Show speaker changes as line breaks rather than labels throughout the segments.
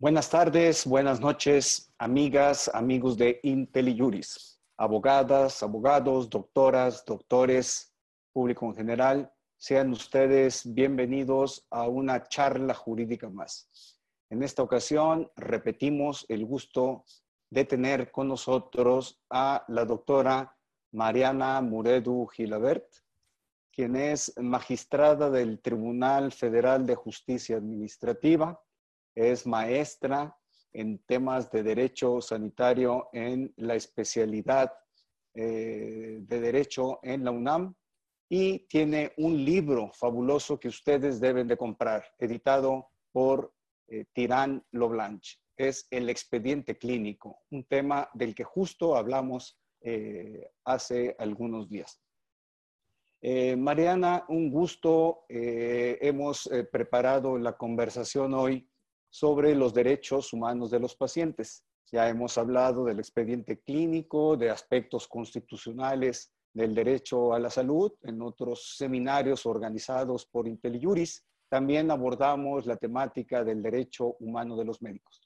Buenas tardes, buenas noches, amigas, amigos de IntelliJuris, abogadas, abogados, doctoras, doctores, público en general. Sean ustedes bienvenidos a una charla jurídica más. En esta ocasión repetimos el gusto de tener con nosotros a la doctora Mariana Muredu Gilabert, quien es magistrada del Tribunal Federal de Justicia Administrativa, es maestra en temas de derecho sanitario en la especialidad eh, de derecho en la UNAM y tiene un libro fabuloso que ustedes deben de comprar, editado por eh, Tirán Loblanche. Es el expediente clínico, un tema del que justo hablamos eh, hace algunos días. Eh, Mariana, un gusto. hemos preparado la conversación hoy sobre los derechos humanos de los pacientes. Ya hemos hablado del expediente clínico, de aspectos constitucionales del derecho a la salud, en otros seminarios organizados por IntelliJuris también abordamos la temática del derecho humano de los médicos.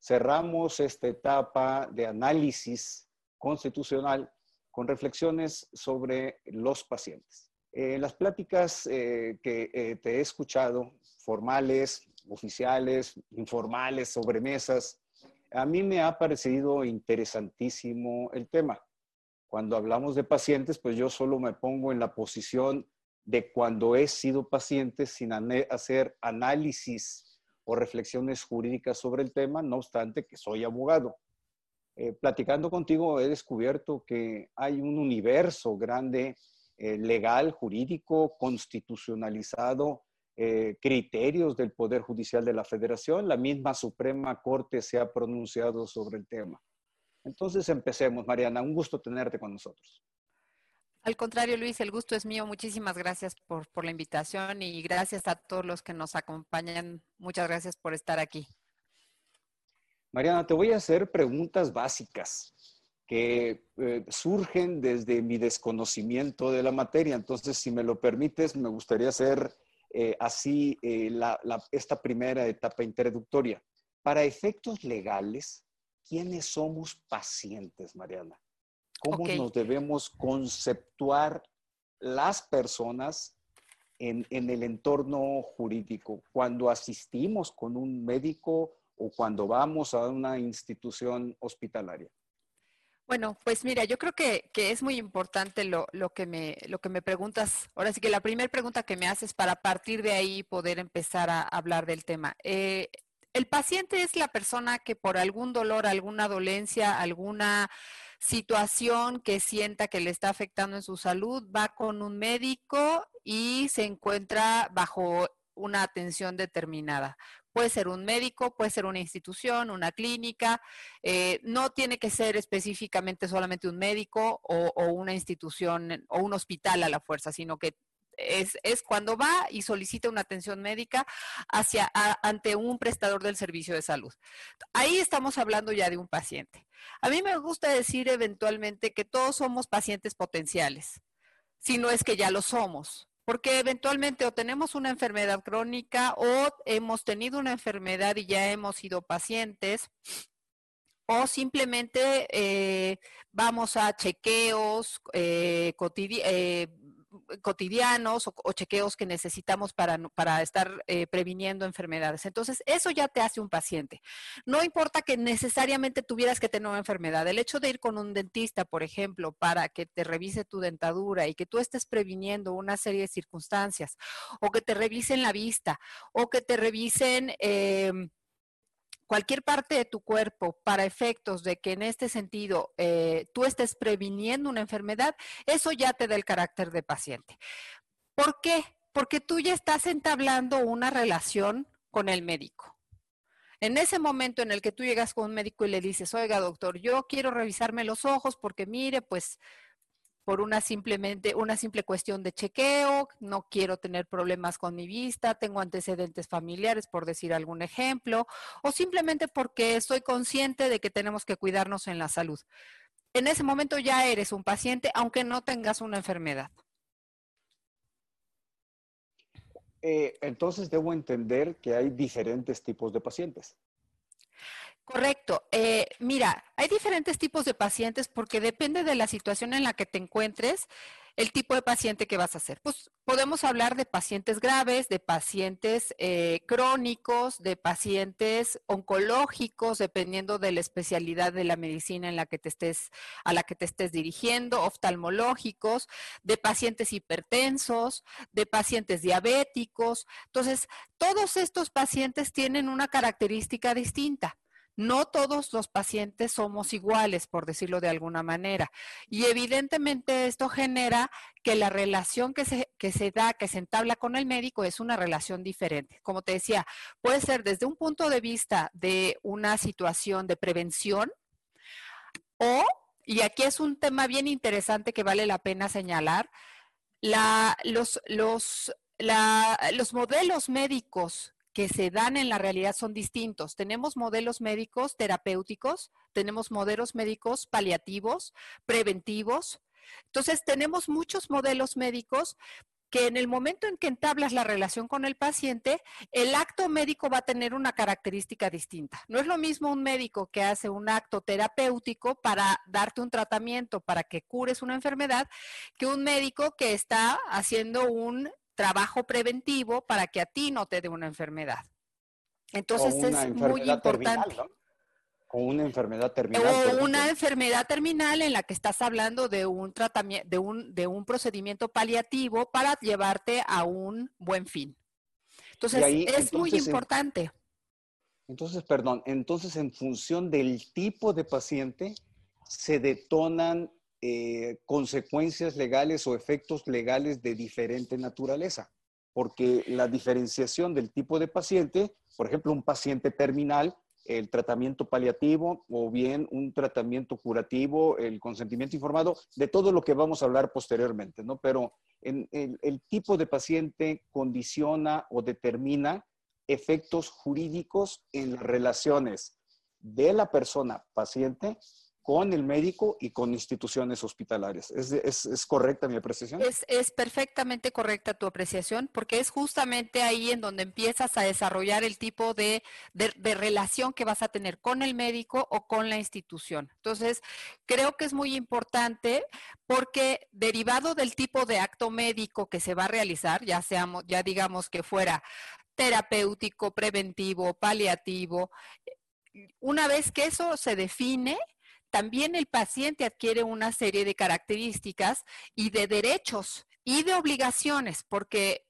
Cerramos esta etapa de análisis constitucional con reflexiones sobre los pacientes. En las pláticas eh, que eh, te he escuchado, formales, oficiales, informales, sobre mesas, a mí me ha parecido interesantísimo el tema. Cuando hablamos de pacientes, pues yo solo me pongo en la posición de cuando he sido paciente sin hacer análisis o reflexiones jurídicas sobre el tema, no obstante que soy abogado. Eh, platicando contigo he descubierto que hay un universo grande eh, legal, jurídico, constitucionalizado, eh, criterios del Poder Judicial de la Federación. La misma Suprema Corte se ha pronunciado sobre el tema. Entonces empecemos, Mariana. Un gusto tenerte con nosotros.
Al contrario, Luis, el gusto es mío. Muchísimas gracias por, la invitación y gracias a todos los que nos acompañan. Muchas gracias por estar aquí.
Mariana, te voy a hacer preguntas básicas que eh, surgen desde mi desconocimiento de la materia. Entonces, si me lo permites, me gustaría hacer eh, así eh, esta primera etapa introductoria. Para efectos legales, ¿quiénes somos pacientes, Mariana? cómo nos debemos conceptuar las personas en, el entorno jurídico, cuando asistimos con un médico o cuando vamos a una institución hospitalaria.
Bueno, pues mira, yo creo que, es muy importante lo, que me, lo que me preguntas. Ahora sí que la primera pregunta que me haces para partir de ahí poder empezar a hablar del tema. Eh, el paciente es la persona que por algún dolor, alguna dolencia, alguna situación que sienta que le está afectando en su salud, va con un médico y se encuentra bajo una atención determinada. Puede ser un médico, puede ser una institución, una clínica, eh, no tiene que ser específicamente solamente un médico o, o, una institución o un hospital a la fuerza, sino que es, cuando va y solicita una atención médica hacia, ante un prestador del servicio de salud. Ahí estamos hablando ya de un paciente. A mí me gusta decir eventualmente que todos somos pacientes potenciales, si no es que ya lo somos porque eventualmente o tenemos una enfermedad crónica o hemos tenido una enfermedad y ya hemos sido pacientes, o simplemente eh, vamos a chequeos eh, eh cotidianos o, chequeos que necesitamos para, para estar eh, previniendo enfermedades. Entonces, eso ya te hace un paciente. No importa que necesariamente tuvieras que tener una enfermedad. El hecho de ir con un dentista, por ejemplo, para que te revise tu dentadura y que tú estés previniendo una serie de circunstancias, o que te revisen la vista, o que te revisen... Em, cualquier parte de tu cuerpo para efectos de que en este sentido eh, tú estés previniendo una enfermedad, eso ya te da el carácter de paciente. ¿Por qué? Porque tú ya estás entablando una relación con el médico. En ese momento en el que tú llegas con un médico y le dices, oiga doctor, yo quiero revisarme los ojos porque mire, pues por una simplemente una simple cuestión de chequeo, no quiero tener problemas con mi vista, tengo antecedentes familiares por decir algún ejemplo, o simplemente porque estoy consciente de que tenemos que cuidarnos en la salud. En ese momento ya eres un paciente aunque no tengas una enfermedad.
Eh, entonces debo entender que hay diferentes tipos de pacientes.
Correcto. Eh, mira, hay diferentes tipos de pacientes porque depende de la situación en la que te encuentres el tipo de paciente que vas a hacer. Pues podemos hablar de pacientes graves, de pacientes eh, crónicos, de pacientes oncológicos, dependiendo de la especialidad de la medicina en la que te estés, a la que te estés dirigiendo, oftalmológicos, de pacientes hipertensos, de pacientes diabéticos. Entonces, todos estos pacientes tienen una característica distinta no todos los pacientes somos iguales, por decirlo de alguna manera. Y evidentemente esto genera que la relación que se, que se da, que se entabla con el médico es una relación diferente. Como te decía, puede ser desde un punto de vista de una situación de prevención o, y aquí es un tema bien interesante que vale la pena señalar, los, los, los modelos médicos que se dan en la realidad son distintos. Tenemos modelos médicos terapéuticos, tenemos modelos médicos paliativos, preventivos. Entonces, tenemos muchos modelos médicos que en el momento en que entablas la relación con el paciente, el acto médico va a tener una característica distinta. No es lo mismo un médico que hace un acto terapéutico para darte un tratamiento, para que cures una enfermedad, que un médico que está haciendo un trabajo preventivo para que a ti no te dé una enfermedad. Entonces es muy importante.
O una enfermedad terminal.
O una enfermedad terminal en la que estás hablando de un tratamiento, de un, de un procedimiento paliativo para llevarte a un buen fin. Entonces, es muy importante.
entonces, perdón, entonces en función del tipo de paciente se detonan eh, consecuencias legales o efectos legales de diferente naturaleza, porque la diferenciación del tipo de paciente, por ejemplo, un paciente terminal, el tratamiento paliativo o bien un tratamiento curativo, el consentimiento informado, de todo lo que vamos a hablar posteriormente, ¿no? Pero el tipo de paciente condiciona o determina efectos jurídicos en las relaciones de la persona paciente con el médico y con instituciones hospitalarias. ¿Es, correcta mi apreciación?
Es, perfectamente correcta tu apreciación, porque es justamente ahí en donde empiezas a desarrollar el tipo de, de, relación que vas a tener con el médico o con la institución. Entonces, creo que es muy importante porque derivado del tipo de acto médico que se va a realizar, ya seamos, ya digamos que fuera terapéutico, preventivo, paliativo, una vez que eso se define, también el paciente adquiere una serie de características y de derechos y de obligaciones, porque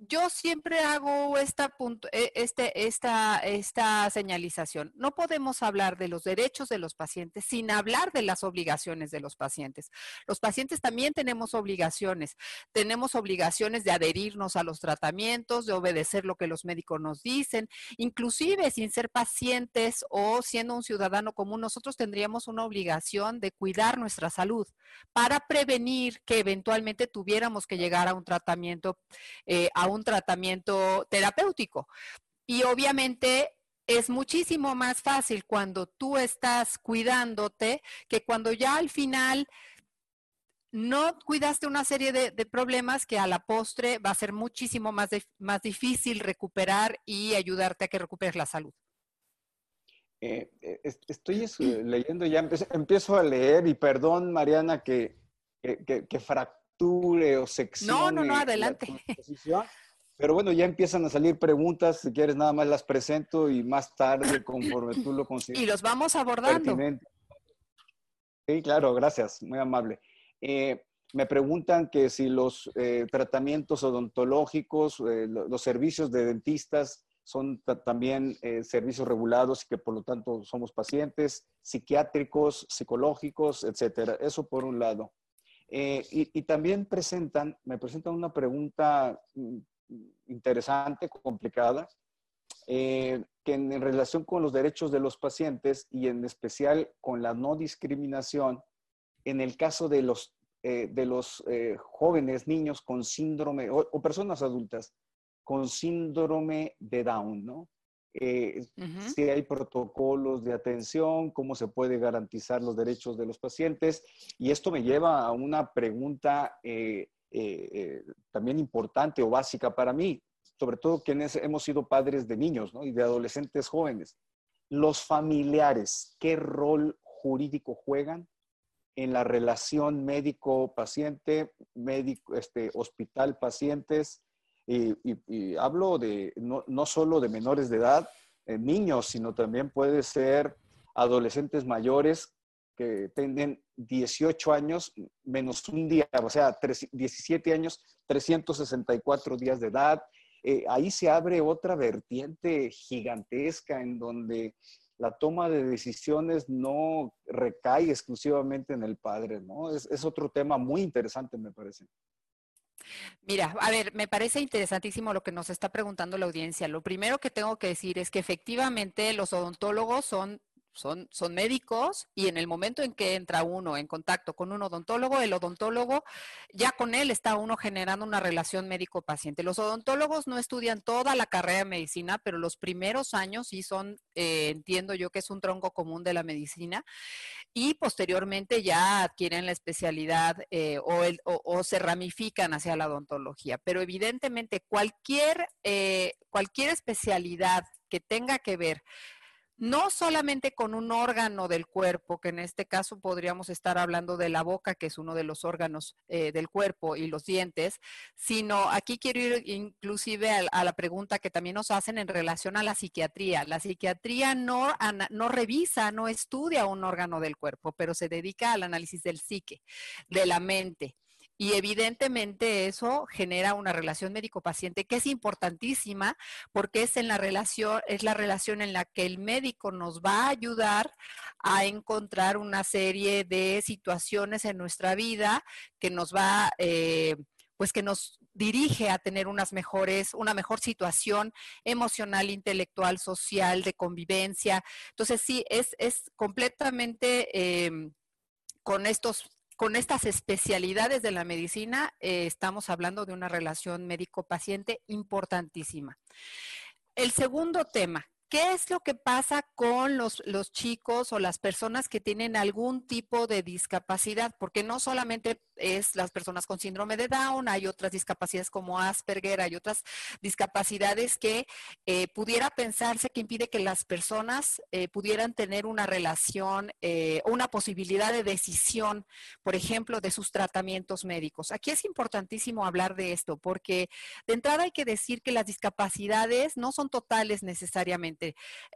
yo siempre hago esta, punto, e, este, esta, señalización. No podemos hablar de los derechos de los pacientes sin hablar de las obligaciones de los pacientes. Los pacientes también tenemos obligaciones. Tenemos obligaciones de adherirnos a los tratamientos, de obedecer lo que los médicos nos dicen. Inclusive sin ser pacientes o siendo un ciudadano común, nosotros tendríamos una obligación de cuidar nuestra salud para prevenir que eventualmente tuviéramos que llegar a un tratamiento, eh, un tratamiento terapéutico. Y obviamente es muchísimo más fácil cuando tú estás cuidándote que cuando ya al final no cuidaste una serie de, problemas que a la postre va a ser muchísimo más, más difícil recuperar y ayudarte a que recuperes la salud.
Eh, eh, estoy leyendo ya, empiezo, a leer y perdón, Mariana, que, que, o.
No, no, no, adelante.
Pero bueno, ya empiezan a salir preguntas, si quieres nada más las presento y más tarde, conforme tú lo consideres.
Y los vamos abordando.
Sí, claro, gracias, muy amable. Eh, me preguntan que si los eh, tratamientos odontológicos, eh, los servicios de dentistas son también servicios regulados y que por lo tanto somos pacientes psiquiátricos, psicológicos, etcétera. Eso por un lado. Y, y, también presentan, me presentan una pregunta mm, interesante, complicada, eh, que en, relación con los derechos de los pacientes y en especial con la no discriminación, en el caso de los, eh, de los eh, jóvenes, niños con síndrome o, personas adultas con síndrome de Down, ¿no? Si hay protocolos de atención, cómo se puede garantizar los derechos de los pacientes. Y esto me lleva a una pregunta eh, eh, también importante o básica para mí, sobre todo quienes hemos sido padres de niños y de adolescentes jóvenes. los familiares, ¿qué rol jurídico juegan en la relación médico-paciente, médico, este, hospital-pacientes? Y, hablo de no, no, solo de menores de edad, eh, niños, sino también puede ser adolescentes mayores que tienen 18 años menos un día, o sea, 17 años, 364 días de edad. Eh, ahí se abre otra vertiente gigantesca en donde la toma de decisiones no recae exclusivamente en el padre, ¿no? Es, es otro tema muy interesante, me parece.
Mira, a ver, me parece interesantísimo lo que nos está preguntando la audiencia. Lo primero que tengo que decir es que efectivamente los odontólogos son son, son médicos y en el momento en que entra uno en contacto con un odontólogo, el odontólogo, ya con él está uno generando una relación médico-paciente. Los odontólogos no estudian toda la carrera de medicina, pero los primeros años sí son, eh, entiendo yo que es un tronco común de la medicina y posteriormente ya adquieren la especialidad eh, o, o, se ramifican hacia la odontología. Pero evidentemente cualquier, eh, cualquier especialidad que tenga que ver no solamente con un órgano del cuerpo, que en este caso podríamos estar hablando de la boca, que es uno de los órganos eh, del cuerpo, y los dientes, sino aquí quiero ir inclusive a, la pregunta que también nos hacen en relación a la psiquiatría. La psiquiatría no, no revisa, no estudia un órgano del cuerpo, pero se dedica al análisis del psique, de la mente. Y evidentemente eso genera una relación médico-paciente que es importantísima porque es en la relación, es la relación en la que el médico nos va a ayudar a encontrar una serie de situaciones en nuestra vida que nos va, eh, pues que nos dirige a tener unas mejores, una mejor situación emocional, intelectual, social, de convivencia. Entonces sí, es, es completamente em, con estos con estas especialidades de la medicina, eh, estamos hablando de una relación médico-paciente importantísima. El segundo tema, ¿Qué es lo que pasa con los, los, chicos o las personas que tienen algún tipo de discapacidad? Porque no solamente es las personas con síndrome de Down, hay otras discapacidades como Asperger, hay otras discapacidades que eh, pudiera pensarse que impide que las personas eh, pudieran tener una relación, eh, una posibilidad de decisión, por ejemplo, de sus tratamientos médicos. Aquí es importantísimo hablar de esto porque de entrada hay que decir que las discapacidades no son totales necesariamente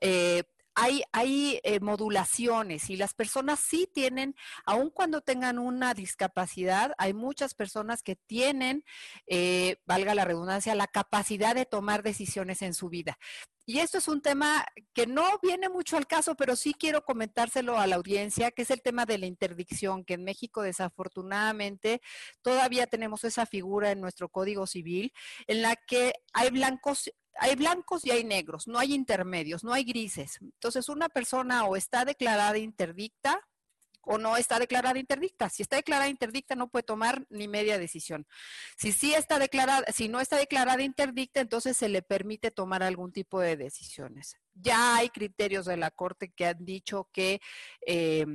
eh, hay, eh, modulaciones y las personas sí tienen, aun cuando tengan una discapacidad, hay muchas personas que tienen, eh, valga la redundancia, la capacidad de tomar decisiones en su vida. Y esto es un tema que no viene mucho al caso, pero sí quiero comentárselo a la audiencia, que es el tema de la interdicción, que en México desafortunadamente todavía tenemos esa figura en nuestro Código Civil, en la que hay blancos hay blancos y hay negros, no hay intermedios, no hay grises. Entonces, una persona o está declarada interdicta o no está declarada interdicta. Si está declarada interdicta, no puede tomar ni media decisión. Si sí está declarada, si no está declarada interdicta, entonces se le permite tomar algún tipo de decisiones. Ya hay criterios de la Corte que han dicho que eh,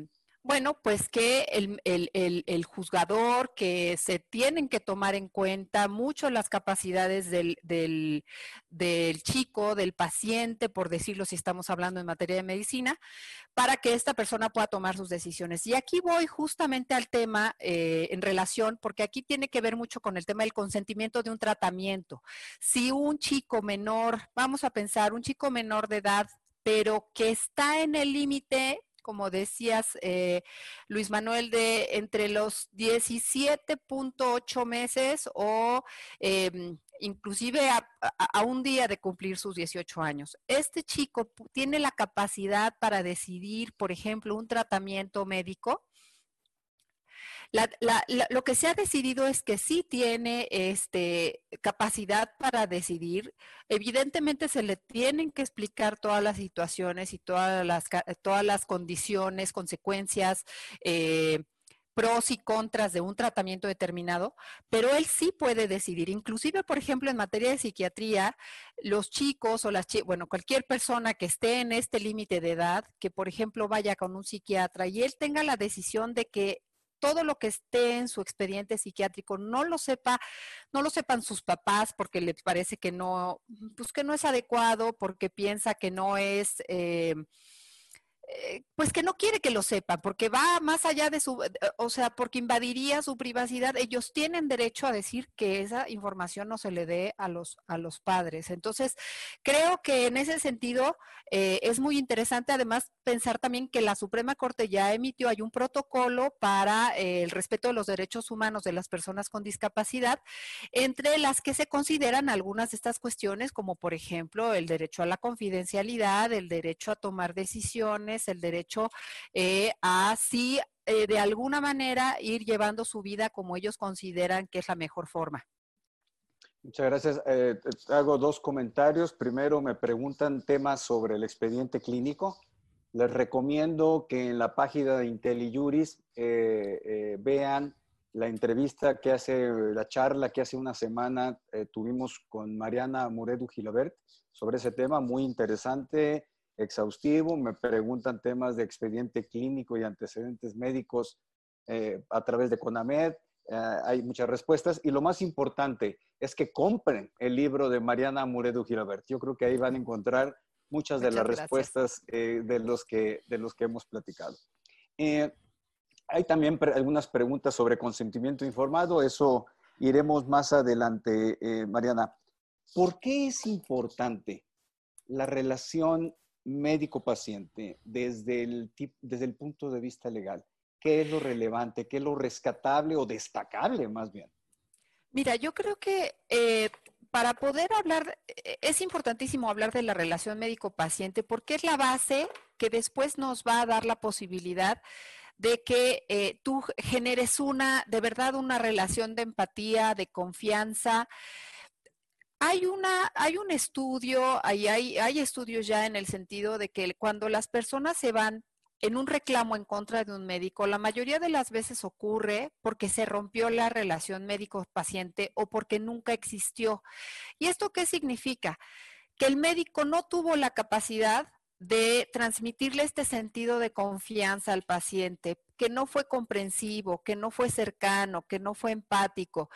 bueno, pues que el, juzgador, que se tienen que tomar en cuenta mucho las capacidades del, del, chico, del paciente, por decirlo si estamos hablando en materia de medicina, para que esta persona pueda tomar sus decisiones. Y aquí voy justamente al tema eh, en relación, porque aquí tiene que ver mucho con el tema del consentimiento de un tratamiento. Si un chico menor, vamos a pensar, un chico menor de edad, pero que está en el límite como decías, eh, Luis Manuel, de entre los 17.8 meses o em, inclusive a, a, un día de cumplir sus 18 años. Este chico tiene la capacidad para decidir, por ejemplo, un tratamiento médico lo que se ha decidido es que sí tiene este, capacidad para decidir. Evidentemente se le tienen que explicar todas las situaciones y todas las, todas las condiciones, consecuencias. Eh, pros y contras de un tratamiento determinado, pero él sí puede decidir. Inclusive, por ejemplo, en materia de psiquiatría, los chicos o las bueno, cualquier persona que esté en este límite de edad, que por ejemplo vaya con un psiquiatra y él tenga la decisión de que todo lo que esté en su expediente psiquiátrico no lo sepa, no lo sepan sus papás porque les parece que no, pues que no es adecuado, porque piensa que no es eh, eh, pues que no quiere que lo sepa, porque va más allá de su, eh, o sea, porque invadiría su privacidad. Ellos tienen derecho a decir que esa información no se le dé a los, a los padres. Entonces, creo que en ese sentido eh, es muy interesante, además, pensar también que la Suprema Corte ya emitió, hay un protocolo para el respeto de los derechos humanos de las personas con discapacidad, entre las que se consideran algunas de estas cuestiones, como por ejemplo el derecho a la confidencialidad, el derecho a tomar decisiones, el derecho eh, a sí, eh, de alguna manera, ir llevando su vida como ellos consideran que es la mejor forma.
Muchas gracias. Eh, hago dos comentarios. Primero, me preguntan temas sobre el expediente clínico. Les recomiendo que en la página de IntelliJuris vean la entrevista que hace, la charla que hace una semana tuvimos con Mariana Muredu Gilabert sobre ese tema, muy interesante exhaustivo, me preguntan temas de expediente clínico y antecedentes médicos eh, a través de CONAMED, eh, hay muchas respuestas y lo más importante es que compren el libro de Mariana Muredu Girabert. Yo creo que ahí van a encontrar muchas de las respuestas eh, de, los que, de los que hemos platicado. hay también algunas preguntas sobre consentimiento informado, eso iremos más adelante, Mariana. ¿Por qué es importante la relación médico-paciente desde el, desde el punto de vista legal? ¿Qué es lo relevante? ¿Qué es lo rescatable o destacable más bien?
Mira, yo creo que eh, para poder hablar, eh, es importantísimo hablar de la relación médico-paciente porque es la base que después nos va a dar la posibilidad de que eh, tú generes una, de verdad, una relación de empatía, de confianza, hay, una, hay un estudio, hay, hay, hay estudios ya en el sentido de que cuando las personas se van en un reclamo en contra de un médico, la mayoría de las veces ocurre porque se rompió la relación médico-paciente o porque nunca existió. ¿Y esto qué significa? Que el médico no tuvo la capacidad de transmitirle este sentido de confianza al paciente, que no fue comprensivo, que no fue cercano, que no fue empático.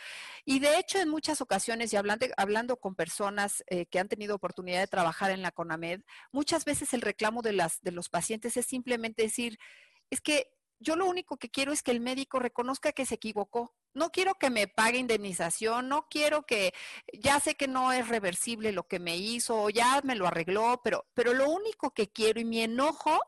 Y de hecho, en muchas ocasiones, y hablando, hablando con personas eh, que han tenido oportunidad de trabajar en la CONAMED, muchas veces el reclamo de, las, de los pacientes es simplemente decir, es que yo lo único que quiero es que el médico reconozca que se equivocó. No quiero que me pague indemnización, no quiero que, ya sé que no es reversible lo que me hizo, ya me lo arregló, pero, pero lo único que quiero y mi enojo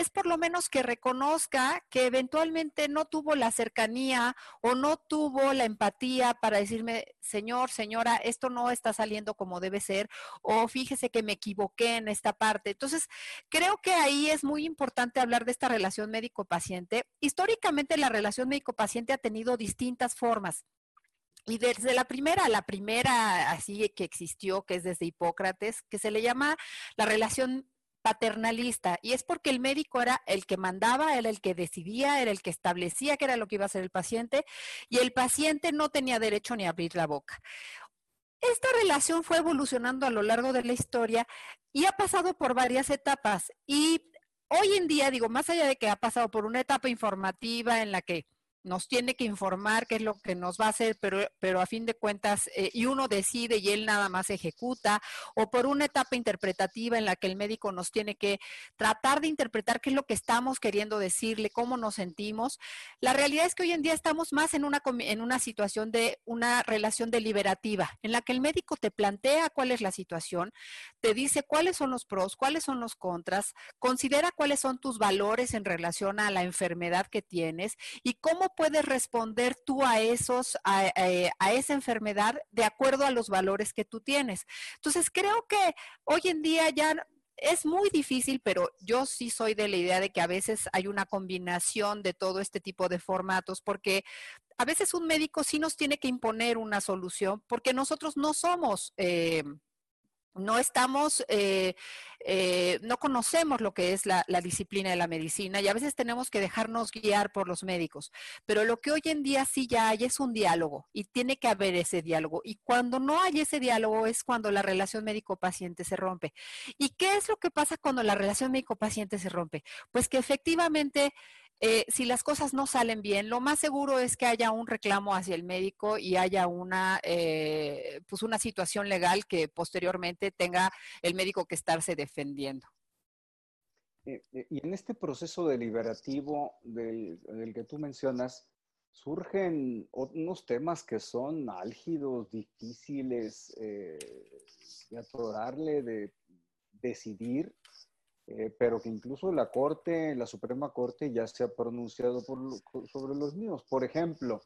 es por lo menos que reconozca que eventualmente no tuvo la cercanía o no tuvo la empatía para decirme, señor, señora, esto no está saliendo como debe ser, o fíjese que me equivoqué en esta parte. Entonces, creo que ahí es muy importante hablar de esta relación médico-paciente. Históricamente la relación médico-paciente ha tenido distintas formas. Y desde la primera, la primera así que existió, que es desde Hipócrates, que se le llama la relación paternalista y es porque el médico era el que mandaba, era el que decidía, era el que establecía qué era lo que iba a hacer el paciente y el paciente no tenía derecho ni a abrir la boca. Esta relación fue evolucionando a lo largo de la historia y ha pasado por varias etapas y hoy en día, digo, más allá de que ha pasado por una etapa informativa en la que nos tiene que informar qué es lo que nos va a hacer, pero, pero a fin de cuentas, eh, y uno decide y él nada más ejecuta, o por una etapa interpretativa en la que el médico nos tiene que tratar de interpretar qué es lo que estamos queriendo decirle, cómo nos sentimos. La realidad es que hoy en día estamos más en una, en una situación de una relación deliberativa, en la que el médico te plantea cuál es la situación, te dice cuáles son los pros, cuáles son los contras, considera cuáles son tus valores en relación a la enfermedad que tienes y cómo puedes responder tú a esos, eh, a, esa enfermedad de acuerdo a los valores que tú tienes? Entonces, creo que hoy en día ya es muy difícil, pero yo sí soy de la idea de que a veces hay una combinación de todo este tipo de formatos, porque a veces un médico sí nos tiene que imponer una solución, porque nosotros no somos... Eh, no estamos, eh, eh, no conocemos lo que es la, disciplina de la medicina y a veces tenemos que dejarnos guiar por los médicos. Pero lo que hoy en día sí ya hay es un diálogo y tiene que haber ese diálogo. Y cuando no hay ese diálogo es cuando la relación médico-paciente se rompe. ¿Y qué es lo que pasa cuando la relación médico-paciente se rompe? Pues que efectivamente eh, si las cosas no salen bien, lo más seguro es que haya un reclamo hacia el médico y haya una, eh, pues una situación legal que posteriormente tenga el médico que estarse defendiendo.
Eh, y en este proceso deliberativo del, que tú mencionas, surgen unos temas que son álgidos, difíciles de atorarle, de decidir eh, pero que incluso la Corte, la Suprema Corte ya se ha pronunciado sobre los mismos. Por ejemplo,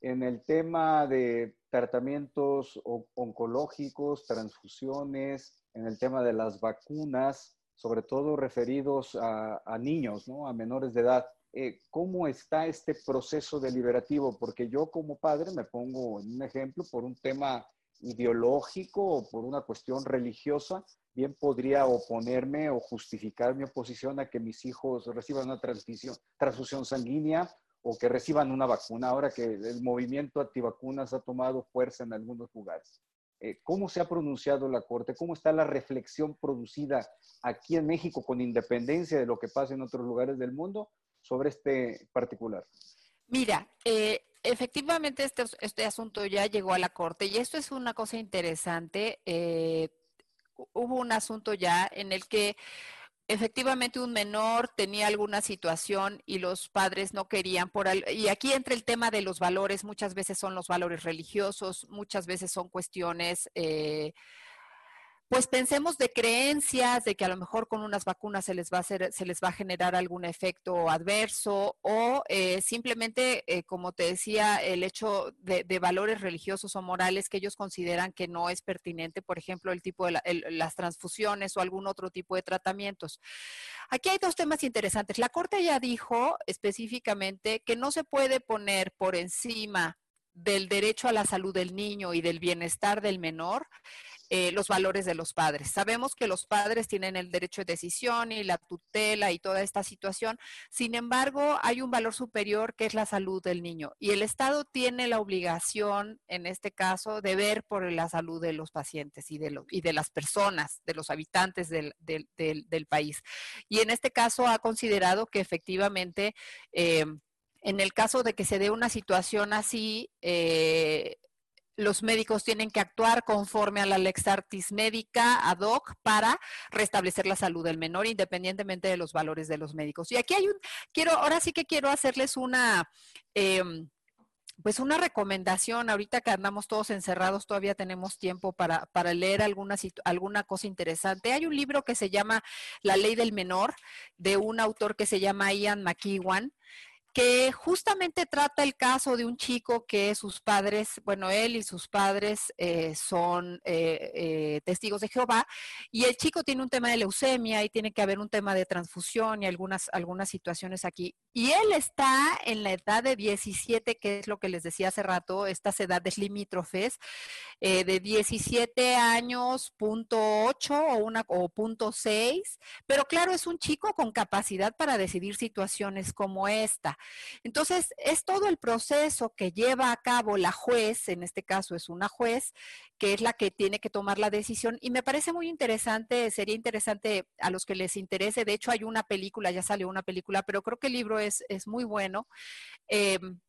en el tema de tratamientos oncológicos, transfusiones, en el tema de las vacunas, sobre todo referidos a, niños, ¿no? a menores de edad. Eh, ¿Cómo está este proceso deliberativo? Porque yo como padre me pongo en un ejemplo por un tema ideológico o por una cuestión religiosa, bien podría oponerme o justificar mi oposición a que mis hijos reciban una transfusión, transfusión sanguínea o que reciban una vacuna, ahora que el movimiento antivacunas ha tomado fuerza en algunos lugares. Eh, ¿Cómo se ha pronunciado la Corte? ¿Cómo está la reflexión producida aquí en México con independencia de lo que pasa en otros lugares del mundo sobre este particular?
Mira, eh, efectivamente este, este, asunto ya llegó a la Corte y esto es una cosa interesante. Eh, hubo un asunto ya en el que efectivamente un menor tenía alguna situación y los padres no querían por y aquí entra el tema de los valores muchas veces son los valores religiosos muchas veces son cuestiones eh, pues pensemos de creencias, de que a lo mejor con unas vacunas se les va a, generar algún efecto adverso o eh, simplemente, eh, como te decía, el hecho de, valores religiosos o morales que ellos consideran que no es pertinente, por ejemplo, el tipo de las transfusiones o algún otro tipo de tratamientos. Aquí hay dos temas interesantes. La Corte ya dijo específicamente que no se puede poner por encima del derecho a la salud del niño y del bienestar del menor eh, los valores de los padres. Sabemos que los padres tienen el derecho de decisión y la tutela y toda esta situación. Sin embargo, hay un valor superior que es la salud del niño y el Estado tiene la obligación, en este caso, de ver por la salud de los pacientes y de, y de las personas, de los habitantes del, país. Y en este caso ha considerado que efectivamente... Eh, en el caso de que se dé una situación así, eh, los médicos tienen que actuar conforme a la lex artis médica ad hoc para restablecer la salud del menor independientemente de los valores de los médicos. Y aquí hay un, quiero, ahora sí que quiero hacerles una, em, pues una recomendación, ahorita que andamos todos encerrados, todavía tenemos tiempo para, para leer alguna, alguna cosa interesante. Hay un libro que se llama La ley del menor, de un autor que se llama Ian McEwan que justamente trata el caso de un chico que sus padres, bueno, él y sus padres eh, son eh, eh, testigos de Jehová, y el chico tiene un tema de leucemia y tiene que haber un tema de transfusión y algunas, algunas situaciones aquí. Y él está en la edad de 17, que es lo que les decía hace rato, estas edades limítrofes, de 17 años, punto 8 o, una, o punto 6, pero claro, es un chico con capacidad para decidir situaciones como esta. Entonces, es todo el proceso que lleva a cabo la juez, en este caso es una juez, que es la que tiene que tomar la decisión. Y me parece muy interesante, sería interesante a los que les interese. De hecho, hay una película, ya salió una película, pero creo que el libro es, muy bueno. Em,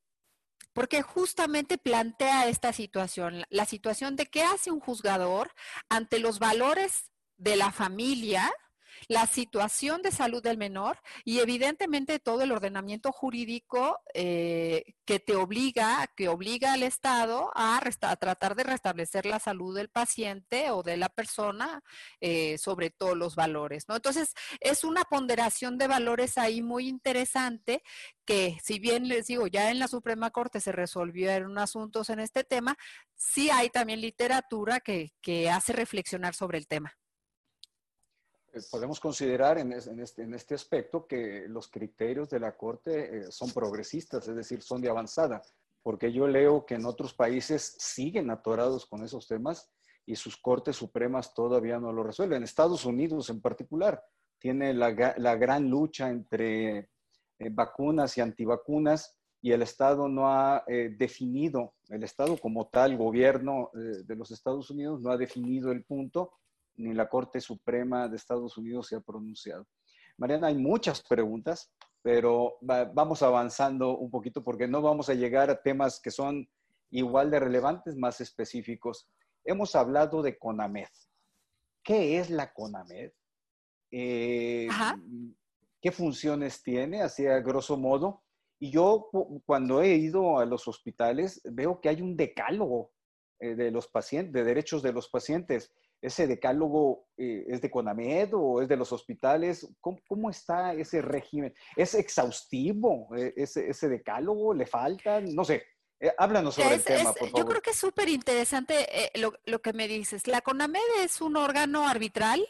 porque justamente plantea esta situación, la situación de qué hace un juzgador ante los valores de la familia, la situación de salud del menor y evidentemente todo el ordenamiento jurídico eh, que te obliga, que obliga al Estado a, tratar de restablecer la salud del paciente o de la persona eh, sobre todos los valores. ¿no? Entonces, es una ponderación de valores ahí muy interesante que si bien les digo, ya en la Suprema Corte se resolvieron asuntos en este tema, sí hay también literatura que hace reflexionar sobre el tema.
Eh, podemos considerar este, en, este, aspecto que los criterios de la Corte eh, son progresistas, es decir, son de avanzada, porque yo leo que en otros países siguen atorados con esos temas y sus Cortes Supremas todavía no lo resuelven. Estados Unidos en particular tiene la, gran lucha entre eh, vacunas y antivacunas y el Estado no ha definido, el Estado como tal, gobierno de los Estados Unidos no ha definido el punto ni la Corte Suprema de Estados Unidos se ha pronunciado. Mariana, hay muchas preguntas. pero vamos avanzando un poquito porque no vamos a llegar a temas que son igual de relevantes, más específicos. Hemos hablado de CONAMED. ¿Qué es la CONAMED? Eh, ¿Qué funciones tiene? Así a grosso modo. Y yo cuando he ido a los hospitales veo que hay un decálogo eh, de los pacientes, de derechos de los pacientes. ¿Ese decálogo eh, es de CONAMED o es de los hospitales? ¿Cómo, está ese régimen? ¿Es exhaustivo eh, ese, decálogo? ¿Le falta? No sé. háblanos sobre el tema, por favor.
Yo creo que es súper interesante lo, lo, que me dices. La CONAMED es un órgano arbitral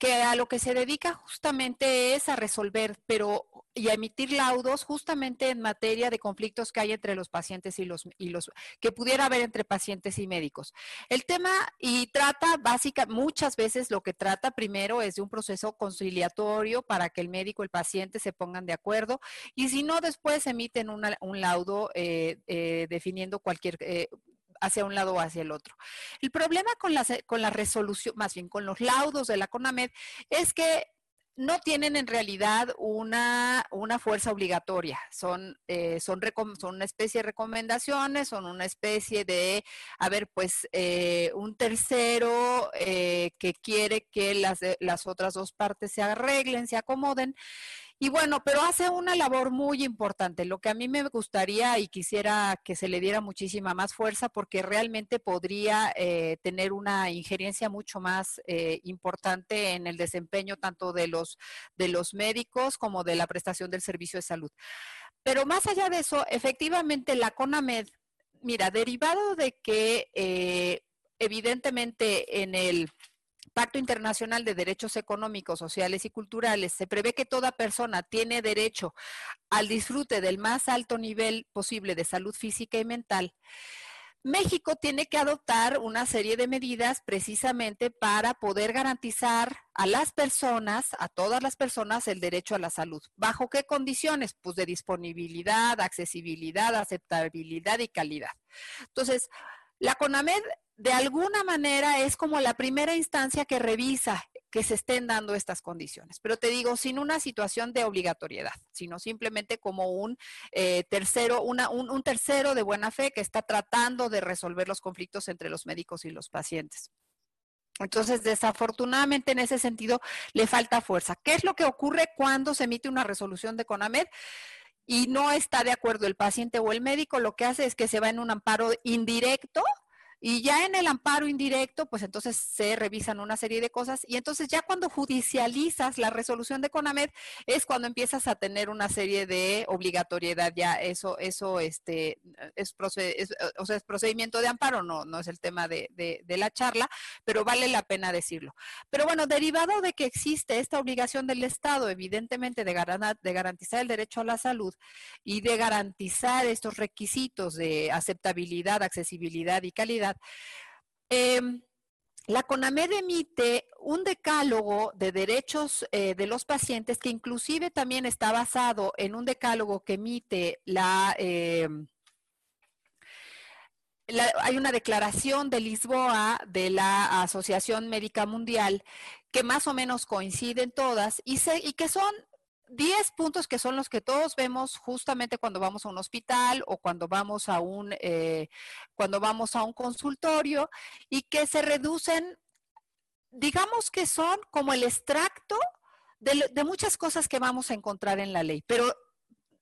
que a lo que se dedica justamente es a resolver, pero y a emitir laudos justamente en materia de conflictos que hay entre los pacientes y los, y los que pudiera haber entre pacientes y médicos. El tema y trata básica, muchas veces lo que trata primero es de un proceso conciliatorio para que el médico y el paciente se pongan de acuerdo y si no, después emiten un laudo eh, eh, definiendo cualquier, eh, hacia un lado o hacia el otro. El problema con la, con la resolución, más bien con los laudos de la CONAMED, es que no tienen en realidad una, una fuerza obligatoria. Son, eh, son, son, una especie de recomendaciones, son una especie de, a ver, pues eh, un tercero eh, que quiere que las, las otras dos partes se arreglen, se acomoden. Y bueno, pero hace una labor muy importante. Lo que a mí me gustaría y quisiera que se le diera muchísima más fuerza porque realmente podría eh, tener una injerencia mucho más eh, importante en el desempeño tanto de los, de los médicos como de la prestación del servicio de salud. Pero más allá de eso, efectivamente la CONAMED, mira, derivado de que eh, evidentemente en el Pacto Internacional de Derechos Económicos, Sociales y Culturales, se prevé que toda persona tiene derecho al disfrute del más alto nivel posible de salud física y mental. México tiene que adoptar una serie de medidas precisamente para poder garantizar a las personas, a todas las personas, el derecho a la salud. ¿Bajo qué condiciones? Pues de disponibilidad, accesibilidad, aceptabilidad y calidad. Entonces, la CONAMED de alguna manera es como la primera instancia que revisa que se estén dando estas condiciones. Pero te digo, sin una situación de obligatoriedad, sino simplemente como un eh, tercero, una, un, tercero de buena fe que está tratando de resolver los conflictos entre los médicos y los pacientes. Entonces, desafortunadamente en ese sentido le falta fuerza. ¿Qué es lo que ocurre cuando se emite una resolución de CONAMED? Y no está de acuerdo el paciente o el médico, lo que hace es que se va en un amparo indirecto y ya en el amparo indirecto, pues entonces se revisan una serie de cosas y entonces ya cuando judicializas la resolución de CONAMED es cuando empiezas a tener una serie de obligatoriedad, ya eso, eso este, es, procedimiento de amparo, no, no es el tema de, la charla, pero vale la pena decirlo. Pero bueno, derivado de que existe esta obligación del Estado, evidentemente, de, de garantizar el derecho a la salud y de garantizar estos requisitos de aceptabilidad, accesibilidad y calidad, Em, la CONAMED emite un decálogo de derechos eh, de los pacientes que inclusive también está basado en un decálogo que emite la, em, hay una declaración de Lisboa de la Asociación Médica Mundial que más o menos coinciden todas y, y que son 10 puntos que son los que todos vemos justamente cuando vamos a un hospital o cuando vamos a un, eh, cuando vamos a un consultorio y que se reducen, digamos que son como el extracto de, de muchas cosas que vamos a encontrar en la ley, pero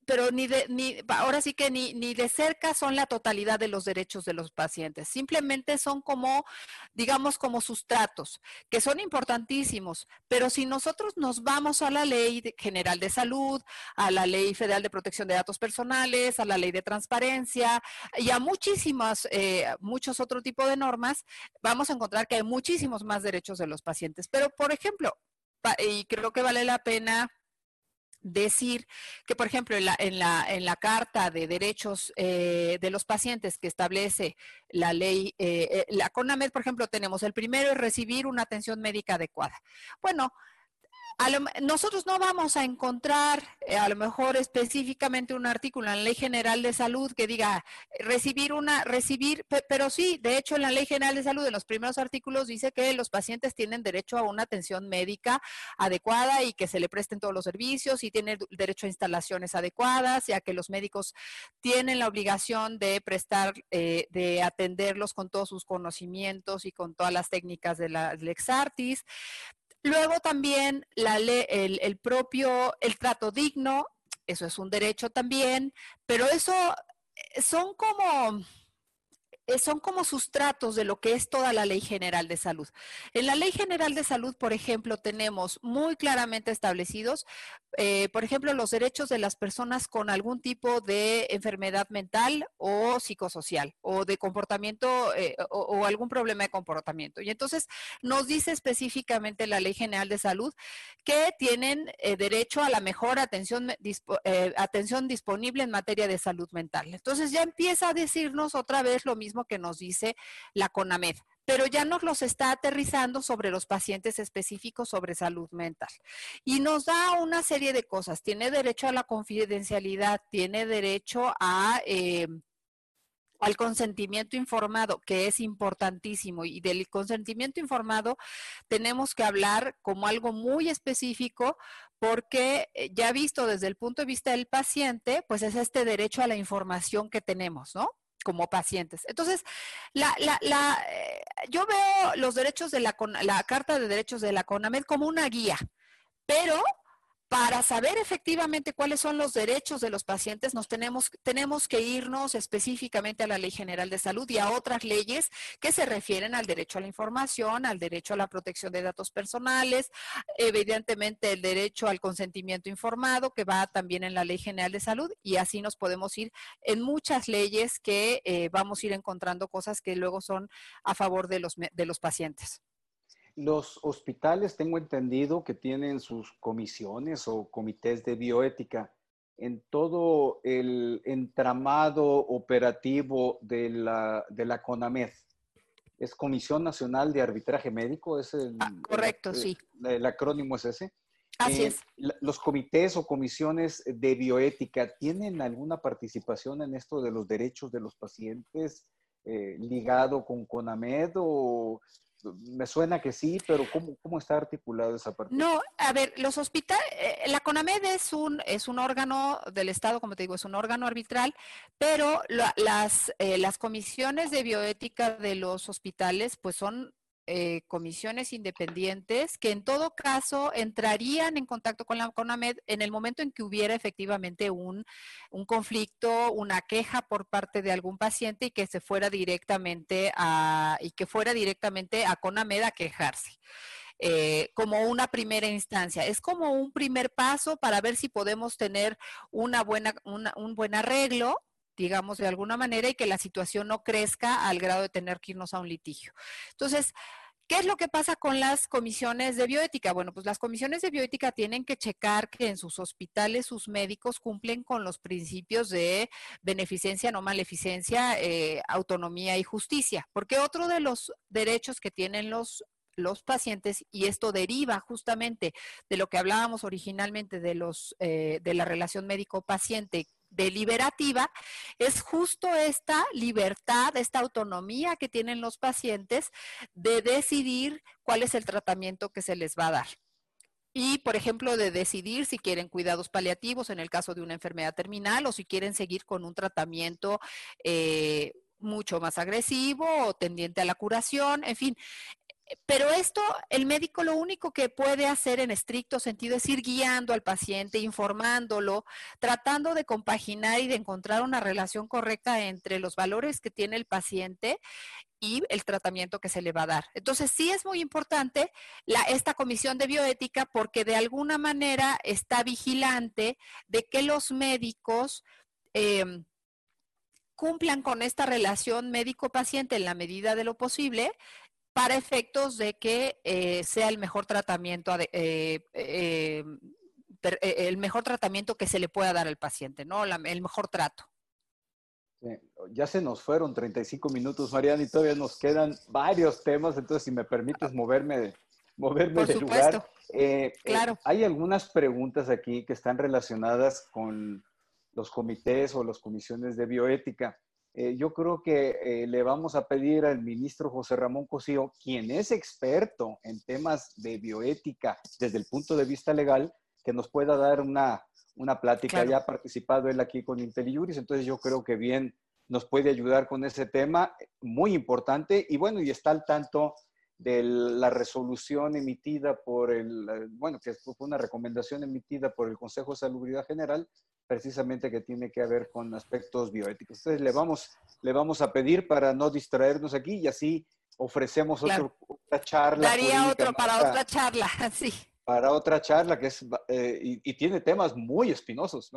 pero ni de, ni, ahora sí que ni, ni de cerca son la totalidad de los derechos de los pacientes. Simplemente son como, digamos, como sustratos, que son importantísimos. Pero si nosotros nos vamos a la Ley General de Salud, a la Ley Federal de Protección de Datos Personales, a la Ley de Transparencia y a muchísimas, eh, muchos otros tipos de normas, vamos a encontrar que hay muchísimos más derechos de los pacientes. Pero, por ejemplo, y creo que vale la pena decir que, por ejemplo, en la, en la, en la Carta de Derechos eh, de los Pacientes que establece la ley, eh, eh, la CONAMED, por ejemplo, tenemos el primero es recibir una atención médica adecuada. Bueno, nosotros no vamos a encontrar eh, a lo mejor específicamente un artículo en la Ley General de Salud que diga recibir una, recibir, pero sí, de hecho en la Ley General de Salud en los primeros artículos dice que los pacientes tienen derecho a una atención médica adecuada y que se le presten todos los servicios y tienen derecho a instalaciones adecuadas y a que los médicos tienen la obligación de prestar, eh, de atenderlos con todos sus conocimientos y con todas las técnicas de la Lexartis. Luego también la el, propio, el trato digno, eso es un derecho también, pero eso eh, son como, son como sustratos de lo que es toda la Ley General de Salud. En la Ley General de Salud, por ejemplo, tenemos muy claramente establecidos eh, por ejemplo, los derechos de las personas con algún tipo de enfermedad mental o psicosocial o de comportamiento eh, o, algún problema de comportamiento. Y entonces nos dice específicamente la Ley General de Salud que tienen eh, derecho a la mejor atención, atención disponible en materia de salud mental. Entonces ya empieza a decirnos otra vez lo que nos dice la CONAMED pero ya nos los está aterrizando sobre los pacientes específicos sobre salud mental. Y nos da una serie de cosas. Tiene derecho a la confidencialidad, tiene derecho a... Eh, al consentimiento informado, que es importantísimo. Y del consentimiento informado tenemos que hablar como algo muy específico porque eh, ya visto desde el punto de vista del paciente, pues es este derecho a la información que tenemos, ¿no? Como pacientes. Entonces, la, la, la, eh, yo veo los derechos de la, la Carta de Derechos de la CONAMED como una guía, pero para saber efectivamente cuáles son los derechos de los pacientes, nos tenemos, tenemos que irnos específicamente a la Ley General de Salud y a otras leyes que se refieren al derecho a la información, al derecho a la protección de datos personales, evidentemente el derecho al consentimiento informado, que va también en la Ley General de Salud, y así nos podemos ir en muchas leyes que eh, vamos a ir encontrando cosas que luego son a favor de los, de los pacientes.
Los hospitales, tengo entendido que tienen sus comisiones o comités de bioética en todo el entramado operativo de la, de la CONAMED. ¿Es Comisión Nacional de Arbitraje Médico? ¿Es el,
ah, correcto, sí.
El, acrónimo es ese.
Así eh, es.
¿Los comités o comisiones de bioética tienen alguna participación en esto de los derechos de los pacientes eh, ligado con CONAMED o me suena que sí, pero ¿cómo, cómo está articulado esa parte?
No, a ver, los hospitales, eh, la CONAMED es un, es un órgano del Estado, como te digo, es un órgano arbitral, pero las, eh, las comisiones de bioética de los hospitales, pues son eh, comisiones independientes que en todo caso entrarían en contacto con la CONAMED en el momento en que hubiera efectivamente un, conflicto, una queja por parte de algún paciente y que se fuera directamente a, y que fuera directamente a CONAMED a quejarse. Eh, como una primera instancia. Es como un primer paso para ver si podemos tener una buena, un buen arreglo digamos, de alguna manera y que la situación no crezca al grado de tener que irnos a un litigio. Entonces, ¿Qué es lo que pasa con las comisiones de bioética? Bueno, pues las comisiones de bioética tienen que checar que en sus hospitales sus médicos cumplen con los principios de beneficencia, no maleficencia, eh, autonomía y justicia. Porque otro de los derechos que tienen los los pacientes y esto deriva justamente de lo que hablábamos originalmente de los eh, de la relación médico-paciente deliberativa es justo esta libertad, esta autonomía que tienen los pacientes de decidir cuál es el tratamiento que se les va a dar. Y, por ejemplo, de decidir si quieren cuidados paliativos en el caso de una enfermedad terminal o si quieren seguir con un tratamiento eh, mucho más agresivo o tendiente a la curación. En fin, pero esto, el médico lo único que puede hacer en estricto sentido es ir guiando al paciente, informándolo, tratando de compaginar y de encontrar una relación correcta entre los valores que tiene el paciente y el tratamiento que se le va a dar. Entonces, sí es muy importante esta comisión de bioética porque de alguna manera está vigilante de que los médicos em, cumplan con esta relación médico-paciente en la medida de lo posible para efectos de que eh, sea el mejor tratamiento, eh, eh, el mejor tratamiento que se le pueda dar al paciente, ¿no? el mejor trato.
Ya se nos fueron 35 minutos, Mariana, y todavía nos quedan varios temas, entonces si me permites moverme moverme de lugar. Claro. hay algunas preguntas aquí que están relacionadas con los comités o las comisiones de bioética. Eh, yo creo que eh, le vamos a pedir al ministro José Ramón Cosío, quien es experto en temas de bioética desde el punto de vista legal, que nos pueda dar una, una plática. Ya ha participado él aquí con IntelliJuris, entonces yo creo que bien nos puede ayudar con ese tema muy importante y bueno, y está al tanto de la resolución emitida por el, bueno, que fue una recomendación emitida por el Consejo de Salubridad General, precisamente que tiene que ver con aspectos bioéticos. Entonces le vamos, le vamos a pedir para no distraernos aquí y así ofrecemos otra charla.
Daría otro para otra charla, sí.
Para otra charla que es, eh, y, tiene temas muy espinosos.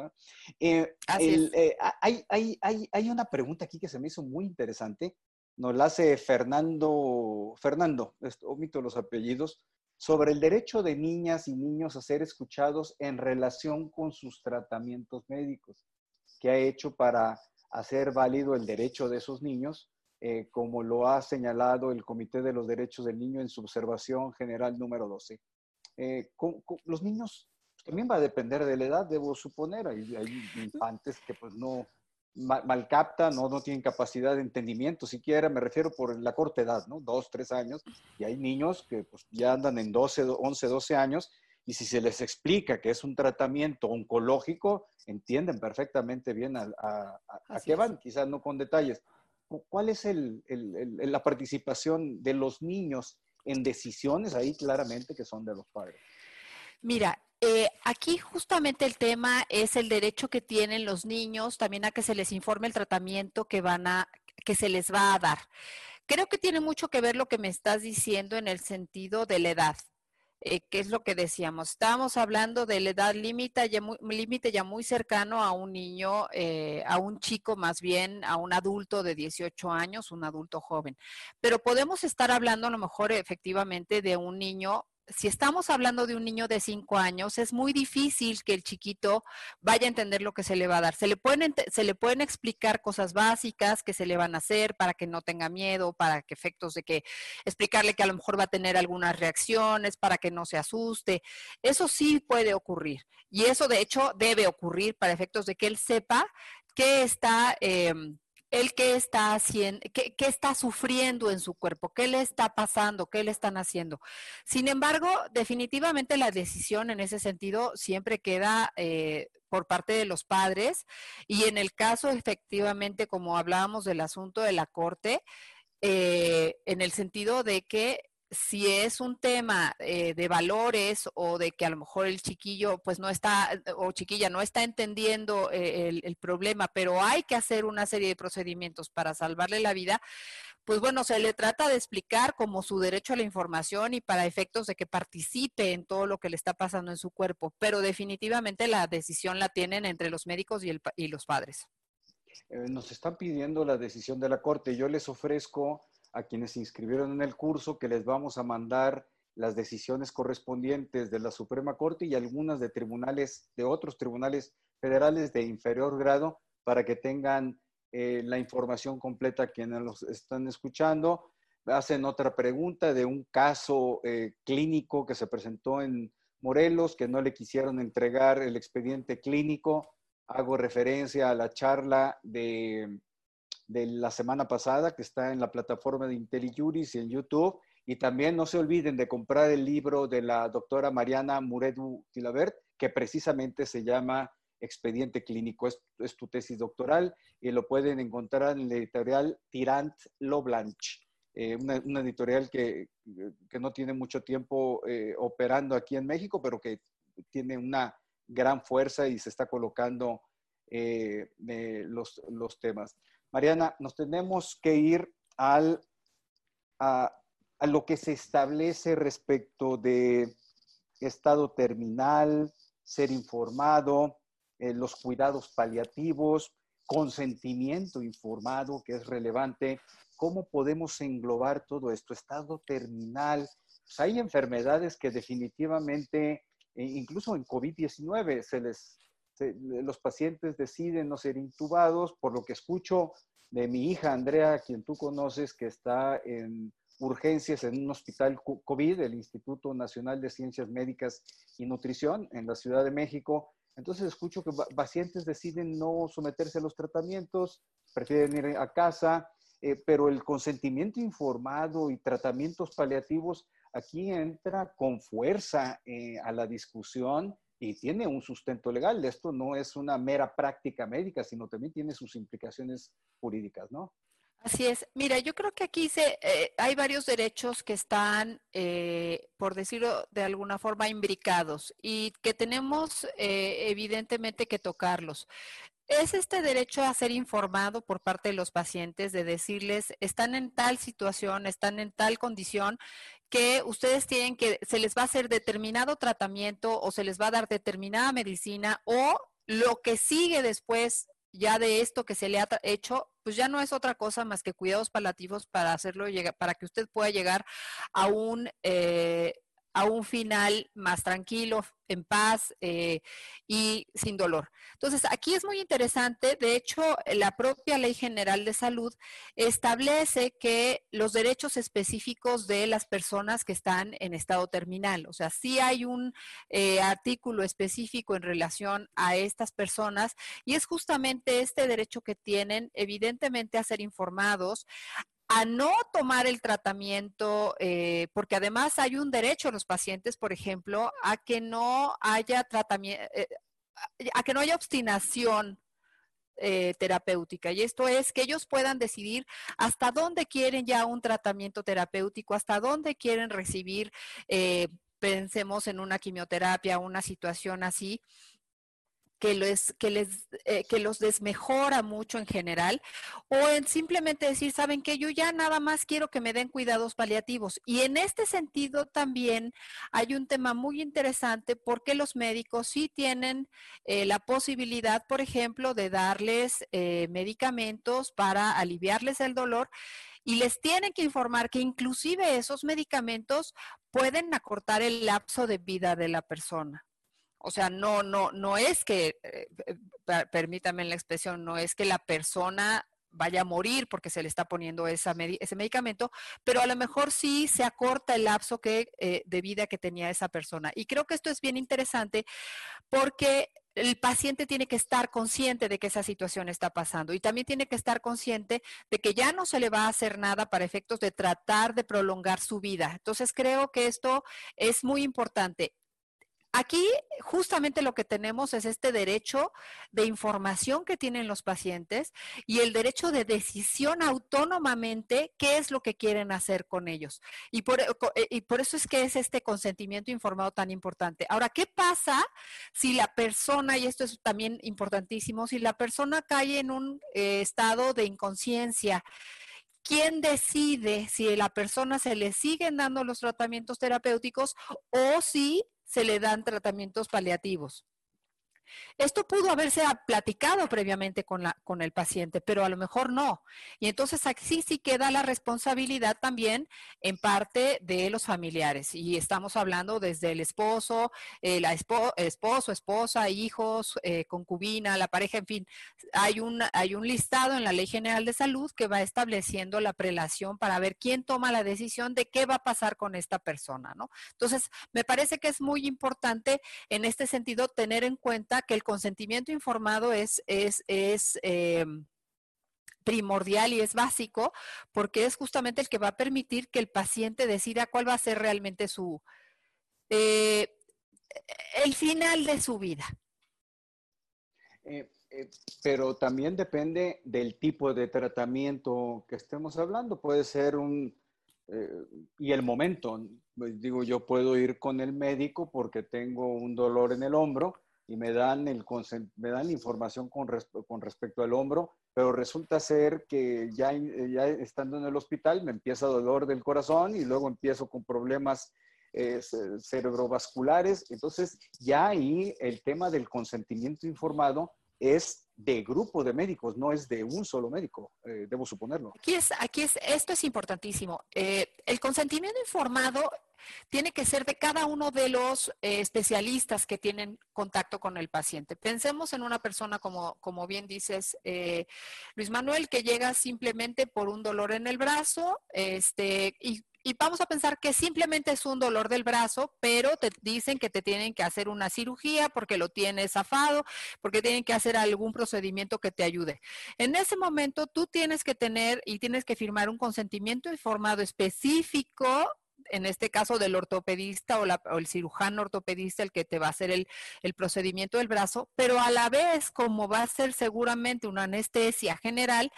Eh, eh, hay, hay, hay, hay una pregunta aquí que se me hizo muy interesante nos la hace Fernando, Fernando, omito los apellidos, sobre el derecho de niñas y niños a ser escuchados en relación con sus tratamientos médicos, que ha hecho para hacer válido el derecho de esos niños, eh, como lo ha señalado el Comité de los Derechos del Niño en su observación general número 12. Eh, los niños también va a depender de la edad, debo suponer, hay, hay infantes que pues no, mal, captan no, no tienen capacidad de entendimiento siquiera, me refiero por la corta edad, ¿no? Dos, tres años, y hay niños que pues, ya andan en 12, 11, 12 años, y si se les explica que es un tratamiento oncológico, entienden perfectamente bien a, a, qué van, quizás no con detalles. ¿Cuál es el, el, la participación de los niños en decisiones ahí claramente que son de los padres?
Mira, eh, aquí justamente el tema es el derecho que tienen los niños también a que se les informe el tratamiento que van a, que se les va a dar. Creo que tiene mucho que ver lo que me estás diciendo en el sentido de la edad. Eh, que es lo que decíamos. Estábamos hablando de la edad límite ya, ya muy cercano a un niño, eh, a un chico más bien, a un adulto de 18 años, un adulto joven. Pero podemos estar hablando a lo mejor efectivamente de un niño si estamos hablando de un niño de cinco años, es muy difícil que el chiquito vaya a entender lo que se le va a dar. Se le pueden, se le pueden explicar cosas básicas que se le van a hacer para que no tenga miedo, para que efectos de que explicarle que a lo mejor va a tener algunas reacciones, para que no se asuste. Eso sí puede ocurrir. Y eso de hecho debe ocurrir para efectos de que él sepa que está... Em, el qué está haciendo, qué, está sufriendo en su cuerpo, qué le está pasando, qué le están haciendo. Sin embargo, definitivamente la decisión en ese sentido siempre queda eh, por parte de los padres y en el caso efectivamente, como hablábamos del asunto de la corte, eh, en el sentido de que si es un tema eh, de valores o de que a lo mejor el chiquillo pues no está eh, o chiquilla no está entendiendo eh, el, problema, pero hay que hacer una serie de procedimientos para salvarle la vida, pues bueno, se le trata de explicar como su derecho a la información y para efectos de que participe en todo lo que le está pasando en su cuerpo, pero definitivamente la decisión la tienen entre los médicos y, el, y los padres.
nos están pidiendo la decisión de la Corte. Yo les ofrezco a quienes se inscribieron en el curso que les vamos a mandar las decisiones correspondientes de la Suprema Corte y algunas de tribunales, de otros tribunales federales de inferior grado para que tengan eh, la información completa quienes los están escuchando. Hacen otra pregunta de un caso eh, clínico que se presentó en Morelos, que no le quisieron entregar el expediente clínico. Hago referencia a la charla de de la semana pasada, que está en la plataforma de IntelliJuris y en YouTube. Y también no se olviden de comprar el libro de la doctora Mariana Muredu Filabert, que precisamente se llama Expediente Clínico. Es, tu tesis doctoral y lo pueden encontrar en la editorial Tirant Loblanche, eh, una, editorial que, que, no tiene mucho tiempo eh, operando aquí en México, pero que tiene una gran fuerza y se está colocando eh, los, los temas. Mariana, nos tenemos que ir al, a, lo que se establece respecto de estado terminal, ser informado, eh, los cuidados paliativos, consentimiento informado, que es relevante. ¿Cómo podemos englobar todo esto? Estado terminal. Pues hay enfermedades que definitivamente, e incluso en COVID-19, se les los pacientes deciden no ser intubados, por lo que escucho de mi hija Andrea, quien tú conoces, que está en urgencias en un hospital COVID, el Instituto Nacional de Ciencias Médicas y Nutrición en la Ciudad de México. Entonces escucho que pacientes deciden no someterse a los tratamientos, prefieren ir a casa, eh, pero el consentimiento informado y tratamientos paliativos aquí entra con fuerza eh, a la discusión y tiene un sustento legal. Esto no es una mera práctica médica, sino también tiene sus implicaciones jurídicas, ¿no?
Así es. Mira, yo creo que aquí se, eh, hay varios derechos que están, eh, por decirlo de alguna forma, imbricados y que tenemos eh, evidentemente que tocarlos. Es este derecho a ser informado por parte de los pacientes, de decirles, están en tal situación, están en tal condición, que ustedes tienen que, se les va a hacer determinado tratamiento o se les va a dar determinada medicina o lo que sigue después ya de esto que se le ha hecho, pues ya no es otra cosa más que cuidados palativos para hacerlo llegar, para que usted pueda llegar a un eh, a un final más tranquilo, en paz eh, y sin dolor. Entonces, aquí es muy interesante, de hecho, la propia Ley General de Salud establece que los derechos específicos de las personas que están en estado terminal, o sea, sí hay un eh, artículo específico en relación a estas personas y es justamente este derecho que tienen, evidentemente, a ser informados, a no tomar el tratamiento, eh, porque además hay un derecho a los pacientes, por ejemplo, a que no haya tratamiento, eh, a que no haya obstinación eh, terapéutica. Y esto es que ellos puedan decidir hasta dónde quieren ya un tratamiento terapéutico, hasta dónde quieren recibir, pensemos en una quimioterapia, una situación así, que, les, que, les, eh, que los desmejora mucho en general, o en simplemente decir, saben que yo ya nada más quiero que me den cuidados paliativos. Y en este sentido también hay un tema muy interesante porque los médicos sí tienen eh, la posibilidad, por ejemplo, de darles eh, medicamentos para aliviarles el dolor y les tienen que informar que inclusive esos medicamentos pueden acortar el lapso de vida de la persona. O sea, no, no, no es que, eh, eh, permítame la expresión, no es que la persona vaya a morir porque se le está poniendo ese medicamento, pero a lo mejor sí se acorta el lapso que, eh, de vida que tenía esa persona. Y creo que esto es bien interesante porque el paciente tiene que estar consciente de que esa situación está pasando y también tiene que estar consciente de que ya no se le va a hacer nada para efectos de tratar de prolongar su vida. Entonces creo que esto es muy importante. Aquí justamente lo que tenemos es este derecho de información que tienen los pacientes y el derecho de decisión autónomamente qué es lo que quieren hacer con ellos. Y por, eh, por eso es que es este consentimiento informado tan importante. Ahora, ¿qué pasa si la persona, y esto es también importantísimo, si la persona cae en un eh, estado de inconsciencia? ¿Quién decide si a la persona se le siguen dando los tratamientos terapéuticos o si se le dan tratamientos paliativos. Esto pudo haberse platicado previamente con, la, con el paciente, pero a lo mejor no. Y entonces aquí sí queda la responsabilidad también en parte de los familiares. Y estamos hablando desde el esposo, el esposo, esposa, hijos, eh, concubina, la pareja, en fin. Hay un, hay un listado en la Ley General de Salud que va estableciendo la prelación para ver quién toma la decisión de qué va a pasar con esta persona, ¿no? Entonces, me parece que es muy importante en este sentido tener en cuenta que el consentimiento informado es, es, es em, primordial y es básico porque es justamente el que va a permitir que el paciente decida cuál va a ser realmente su, eh, el final de su vida.
Eh, eh, pero también depende del tipo de tratamiento que estemos hablando. Puede ser un, y el momento. Digo, yo puedo ir con el médico porque tengo un dolor en el hombro y me dan, el, me dan la información con, con respecto al hombro, pero resulta ser que ya, ya estando en el hospital me empieza dolor del corazón y luego empiezo con problemas eh, cerebrovasculares. Entonces, ya ahí el tema del consentimiento informado es de grupo de médicos, no es de un solo médico, eh, debo suponerlo.
Aquí es, aquí es, esto es importantísimo. Eh, el consentimiento informado tiene que ser de cada uno de los eh, especialistas que tienen contacto con el paciente. Pensemos en una persona como, como bien dices, Luis Manuel, que llega simplemente por un dolor en el brazo, este, y y vamos a pensar que simplemente es un dolor del brazo, pero te dicen que te tienen que hacer una cirugía porque lo tienes zafado, porque tienen que hacer algún procedimiento que te ayude. En ese momento tú tienes que tener y tienes que firmar un consentimiento informado específico en este caso del ortopedista o, el cirujano ortopedista el que te va a hacer el, el, procedimiento del brazo, pero a la vez, como va a ser seguramente una anestesia general,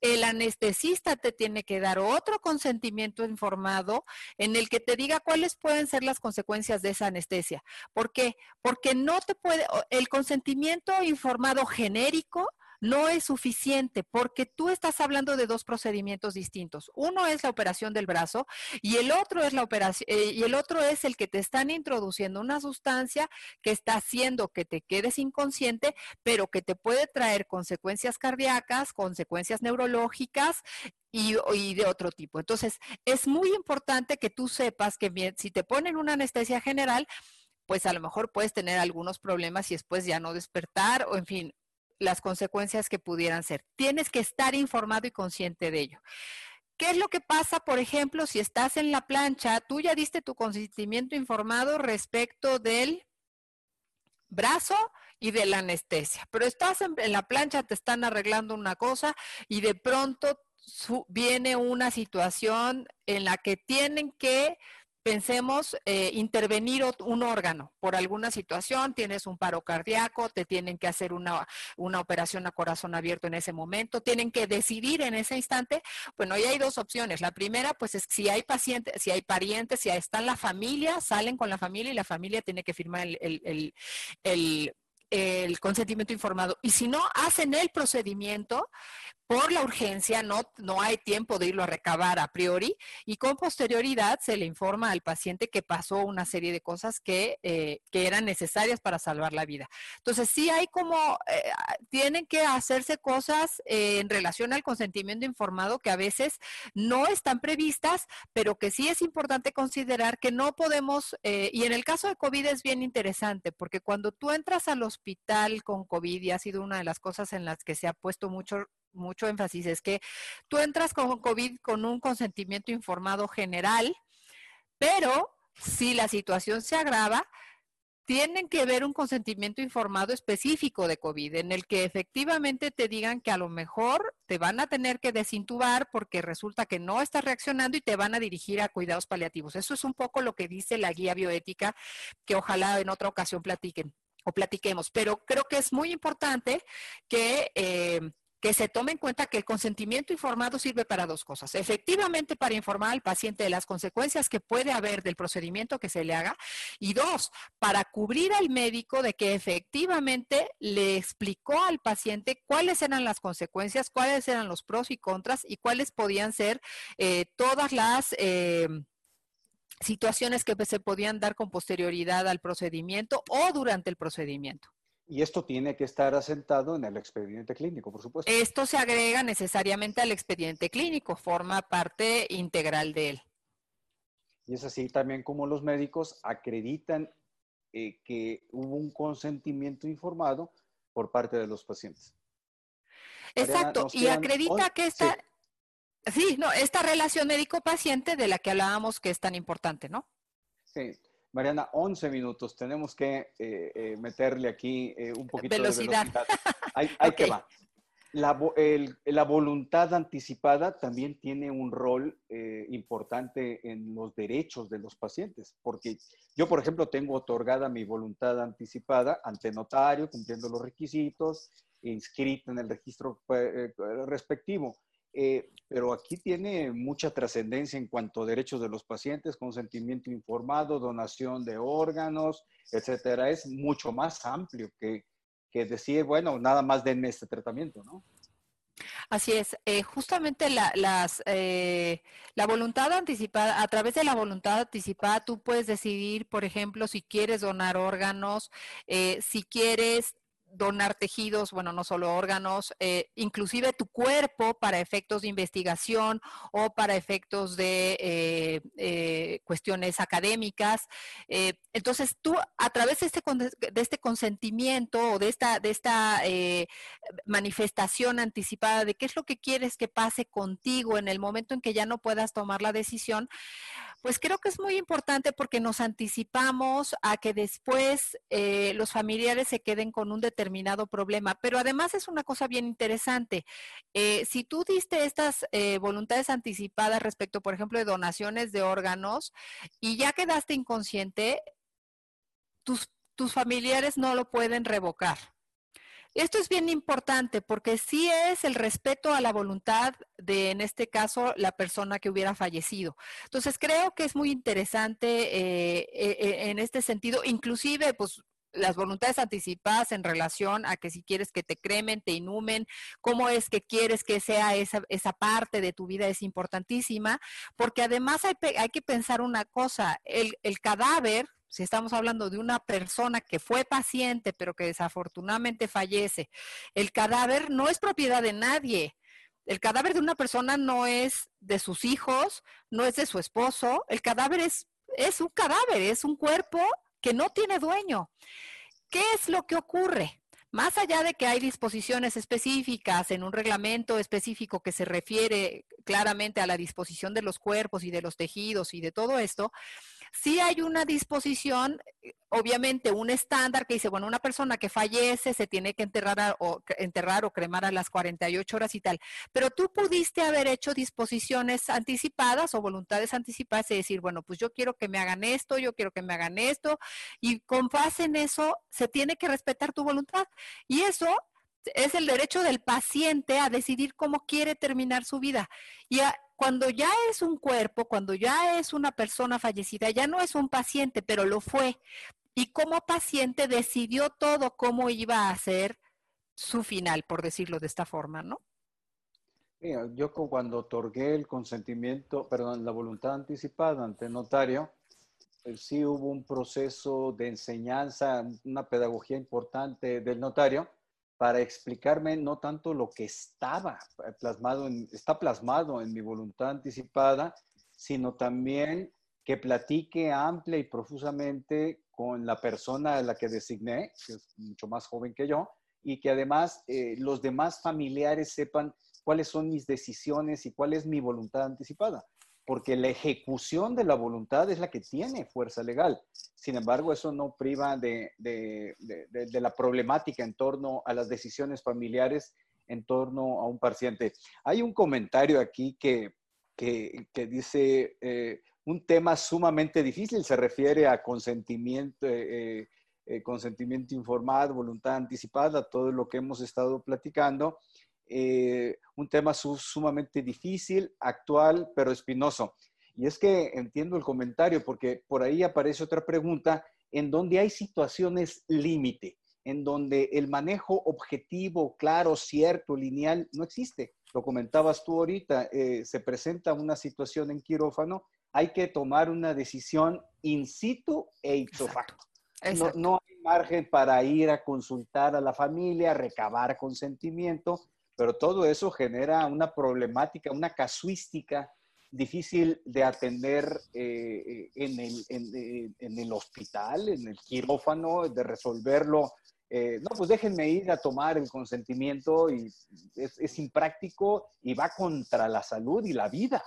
el anestesista te tiene que dar otro consentimiento informado en el que te diga cuáles pueden ser las consecuencias de esa anestesia. ¿Por qué? Porque no te puede, el consentimiento informado genérico no es suficiente porque tú estás hablando de dos procedimientos distintos. Uno es la operación del brazo y el otro es la operación eh, y el otro es el que te están introduciendo una sustancia que está haciendo que te quedes inconsciente, pero que te puede traer consecuencias cardíacas, consecuencias neurológicas y, de otro tipo. Entonces, es muy importante que tú sepas que si te ponen una anestesia general, pues a lo mejor puedes tener algunos problemas y después ya no despertar o en fin, las consecuencias que pudieran ser. Tienes que estar informado y consciente de ello. ¿Qué es lo que pasa, por ejemplo, si estás en la plancha, tú ya diste tu consentimiento informado respecto del brazo y de la anestesia, pero estás en, la plancha, te están arreglando una cosa y de pronto viene una situación en la que tienen que pensemos eh, intervenir un órgano por alguna situación, tienes un paro cardíaco, te tienen que hacer una, una, operación a corazón abierto en ese momento, tienen que decidir en ese instante. Bueno, ahí hay dos opciones. La primera, pues es si hay pacientes, si hay parientes, si está en la familia, salen con la familia y la familia tiene que firmar el, el consentimiento informado. Y si no hacen el procedimiento, por la urgencia no, no hay tiempo de irlo a recabar a priori y con posterioridad se le informa al paciente que pasó una serie de cosas que, eh, que eran necesarias para salvar la vida. Entonces sí hay como, eh, tienen que hacerse cosas eh, en relación al consentimiento informado que a veces no están previstas, pero que sí es importante considerar que no podemos, y en el caso de COVID es bien interesante, porque cuando tú entras al hospital con COVID y ha sido una de las cosas en las que se ha puesto mucho mucho énfasis, es que tú entras con COVID con un consentimiento informado general, pero si la situación se agrava, tienen que ver un consentimiento informado específico de COVID, en el que efectivamente te digan que a lo mejor te van a tener que desintubar porque resulta que no estás reaccionando y te van a dirigir a cuidados paliativos. Eso es un poco lo que dice la guía bioética, que ojalá en otra ocasión platiquen o platiquemos. Pero creo que es muy importante que eh, que se tome en cuenta que el consentimiento informado sirve para dos cosas. Efectivamente, para informar al paciente de las consecuencias que puede haber del procedimiento que se le haga. Y dos, para cubrir al médico de que efectivamente le explicó al paciente cuáles eran las consecuencias, cuáles eran los pros y contras y cuáles podían ser eh, todas las... Eh, situaciones que se podían dar con posterioridad al procedimiento o durante el procedimiento.
Y esto tiene que estar asentado en el expediente clínico, por supuesto.
Esto se agrega necesariamente al expediente clínico, forma parte integral de él.
Y es así también como los médicos acreditan eh, que hubo un consentimiento informado por parte de los pacientes.
Exacto, y acredita que esta, sí. no, esta relación médico-paciente de la que hablábamos que es tan importante, ¿no?
Sí, Mariana, 11 minutos. Tenemos que eh, eh, meterle aquí eh, un poquito de velocidad. Ahí, que va. La, voluntad anticipada también tiene un rol importante en los derechos de los pacientes, porque yo, por ejemplo, tengo otorgada mi voluntad anticipada ante notario, cumpliendo los requisitos, inscrito en el registro respectivo. Eh, pero aquí tiene mucha trascendencia en cuanto a derechos de los pacientes, consentimiento informado, donación de órganos, etcétera. Es mucho más amplio que, que decir, bueno, nada más denme este tratamiento, ¿no?
Así es, eh, justamente la, las, eh, la voluntad anticipada, a través de la voluntad anticipada, tú puedes decidir, por ejemplo, si quieres donar órganos, si quieres donar tejidos, bueno, no solo órganos, eh, inclusive tu cuerpo para efectos de investigación o para efectos de eh, eh, cuestiones académicas. Entonces, tú a través de este, de este consentimiento o de esta, de esta manifestación anticipada de qué es lo que quieres que pase contigo en el momento en que ya no puedas tomar la decisión, pues creo que es muy importante porque nos anticipamos a que después eh, los familiares se queden con un determinado problema. Pero además es una cosa bien interesante. Eh, si tú diste estas eh, voluntades anticipadas respecto, por ejemplo, de donaciones de órganos y ya quedaste inconsciente, tus, tus familiares no lo pueden revocar. Esto es bien importante porque sí es el respeto a la voluntad de, en este caso, la persona que hubiera fallecido. Entonces, creo que es muy interesante eh, eh, eh, en este sentido, inclusive, pues las voluntades anticipadas en relación a que si quieres que te cremen, te inhumen, cómo es que quieres que sea esa, esa parte de tu vida es importantísima, porque además hay, hay que pensar una cosa, el, el cadáver si estamos hablando de una persona que fue paciente pero que desafortunadamente fallece, el cadáver no es propiedad de nadie. El cadáver de una persona no es de sus hijos, no es de su esposo, el cadáver es, es un cadáver, es un cuerpo que no tiene dueño. ¿Qué es lo que ocurre? Más allá de que hay disposiciones específicas en un reglamento específico que se refiere claramente a la disposición de los cuerpos y de los tejidos y de todo esto, Sí hay una disposición, eh, obviamente un estándar que dice, bueno, una persona que fallece se tiene que enterrar, o, enterrar o cremar a las 48 horas y tal, pero tú pudiste haber hecho disposiciones anticipadas o voluntades anticipadas y decir, bueno, pues yo quiero que me hagan esto, yo quiero que me hagan esto, y con base en eso se tiene que respetar tu voluntad. Y eso es el derecho del paciente a decidir cómo quiere terminar su vida. Y cuando ya es un cuerpo, cuando ya es una persona fallecida, ya no es un paciente, pero lo fue. Y como paciente decidió todo cómo iba a ser su final, por decirlo de esta forma, ¿no?
yo cuando otorgué el consentimiento, perdón, la voluntad anticipada ante el notario, pues sí hubo un proceso de enseñanza, una pedagogía importante del notario, para explicarme no tanto lo que estaba plasmado, en, está plasmado en mi voluntad anticipada, sino también que platique amplia y profusamente con la persona a la que designé, que es mucho más joven que yo, y que además eh, los demás familiares sepan cuáles son mis decisiones y cuál es mi voluntad anticipada porque la ejecución de la voluntad es la que tiene fuerza legal. Sin embargo, eso no priva de, la problemática en torno a las decisiones familiares en torno a un paciente. Hay un comentario aquí que, dice, eh, un tema sumamente difícil, se refiere a consentimiento, eh, eh, consentimiento informado, voluntad anticipada, todo lo que hemos estado platicando. Eh, un tema sumamente difícil, actual, pero espinoso. Y es que entiendo el comentario porque por ahí aparece otra pregunta en donde hay situaciones límite, en donde el manejo objetivo, claro, cierto, lineal, no existe. Lo comentabas tú ahorita, eh, se presenta una situación en quirófano, hay que tomar una decisión in situ e ipso facto. No, no, hay margen para ir a consultar a la familia, recabar consentimiento, pero todo eso genera una problemática, una casuística difícil de atender eh, en, el, eh, en, el, hospital, en el quirófano, de resolverlo. Eh, no, pues déjenme ir a tomar el consentimiento y es, es, impráctico y va contra la salud y la vida.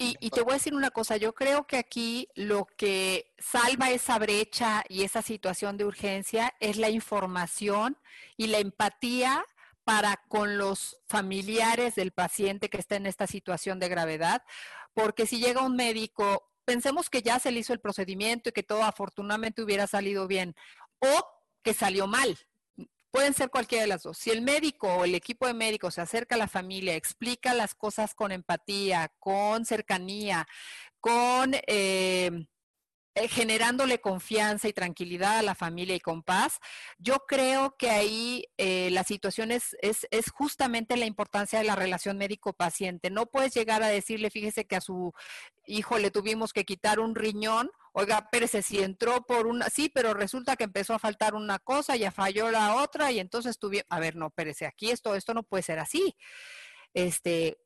Y, y, te voy a decir una cosa, yo creo que aquí lo que salva esa brecha y esa situación de urgencia es la información y la empatía para con los familiares del paciente que está en esta situación de gravedad, porque si llega un médico, pensemos que ya se le hizo el procedimiento y que todo afortunadamente hubiera salido bien, o que salió mal. Pueden ser cualquiera de las dos. Si el médico o el equipo de médicos se acerca a la familia, explica las cosas con empatía, con cercanía, con eh, eh, generándole confianza y tranquilidad a la familia y con paz, yo creo que ahí eh, la situación es, es, es, justamente la importancia de la relación médico-paciente. No puedes llegar a decirle, fíjese que a su hijo le tuvimos que quitar un riñón, oiga, Pérez, si entró por una, sí, pero resulta que empezó a faltar una cosa, ya falló la otra y entonces tuvieron, a ver, no, Pérez, aquí esto, esto no puede ser así. Este,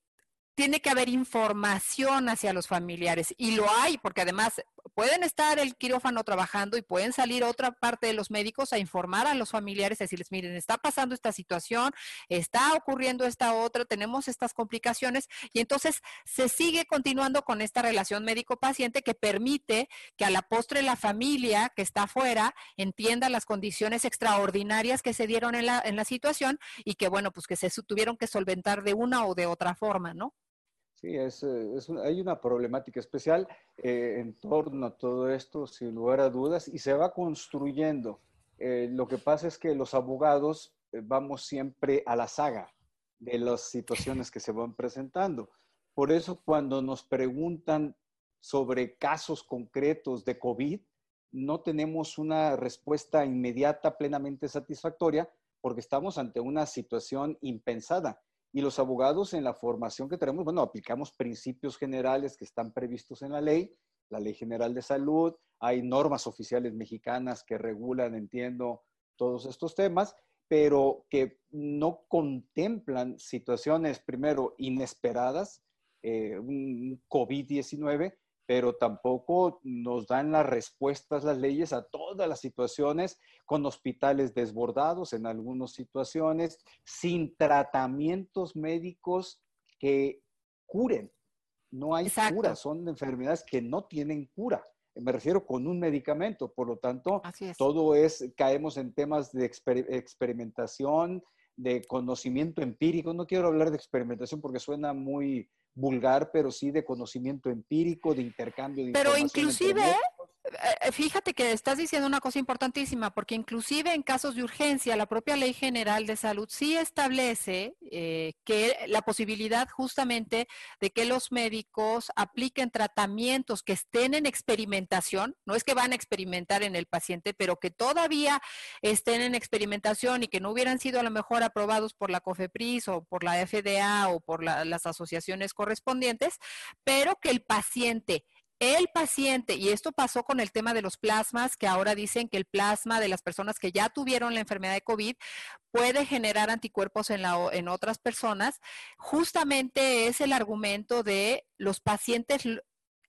tiene que haber información hacia los familiares y lo hay porque además pueden estar el quirófano trabajando y pueden salir otra parte de los médicos a informar a los familiares, decirles, miren, está pasando esta situación, está ocurriendo esta otra, tenemos estas complicaciones y entonces se sigue continuando con esta relación médico-paciente que permite que a la postre la familia que está afuera entienda las condiciones extraordinarias que se dieron en la, en la situación y que, bueno, pues que se tuvieron que solventar de una o de otra forma, ¿no?
Sí, es, eh, hay una problemática especial eh, en torno a todo esto, sin lugar a dudas, y se va construyendo. Eh, lo que pasa es que los abogados vamos siempre a la saga de las situaciones que se van presentando. Por eso cuando nos preguntan sobre casos concretos de COVID, no tenemos una respuesta inmediata plenamente satisfactoria porque estamos ante una situación impensada. Y los abogados en la formación que tenemos, bueno, aplicamos principios generales que están previstos en la ley, la Ley General de Salud, hay normas oficiales mexicanas que regulan, entiendo, todos estos temas, pero que no contemplan situaciones, primero, inesperadas, eh, un COVID-19, pero tampoco nos dan las respuestas las leyes a todas las situaciones, con hospitales desbordados en algunas situaciones, sin tratamientos médicos que curen. No hay cura, son enfermedades que no tienen cura. Me refiero con un medicamento, por lo tanto, todo es, caemos en temas de experimentación, de conocimiento empírico. No quiero hablar de experimentación porque suena muy, vulgar, pero sí de conocimiento empírico, de intercambio de
Pero inclusive, fíjate que estás diciendo una cosa importantísima, porque inclusive en casos de urgencia, la propia Ley General de Salud sí establece eh, que la posibilidad justamente de que los médicos apliquen tratamientos que estén en experimentación, no es que van a experimentar en el paciente, pero que todavía estén en experimentación y que no hubieran sido a lo mejor aprobados por la COFEPRIS o por la FDA o por las asociaciones correspondientes, pero que el paciente el paciente, y esto pasó con el tema de los plasmas, que ahora dicen que el plasma de las personas que ya tuvieron la enfermedad de COVID puede generar anticuerpos en, la, en otras personas, justamente es el argumento de los pacientes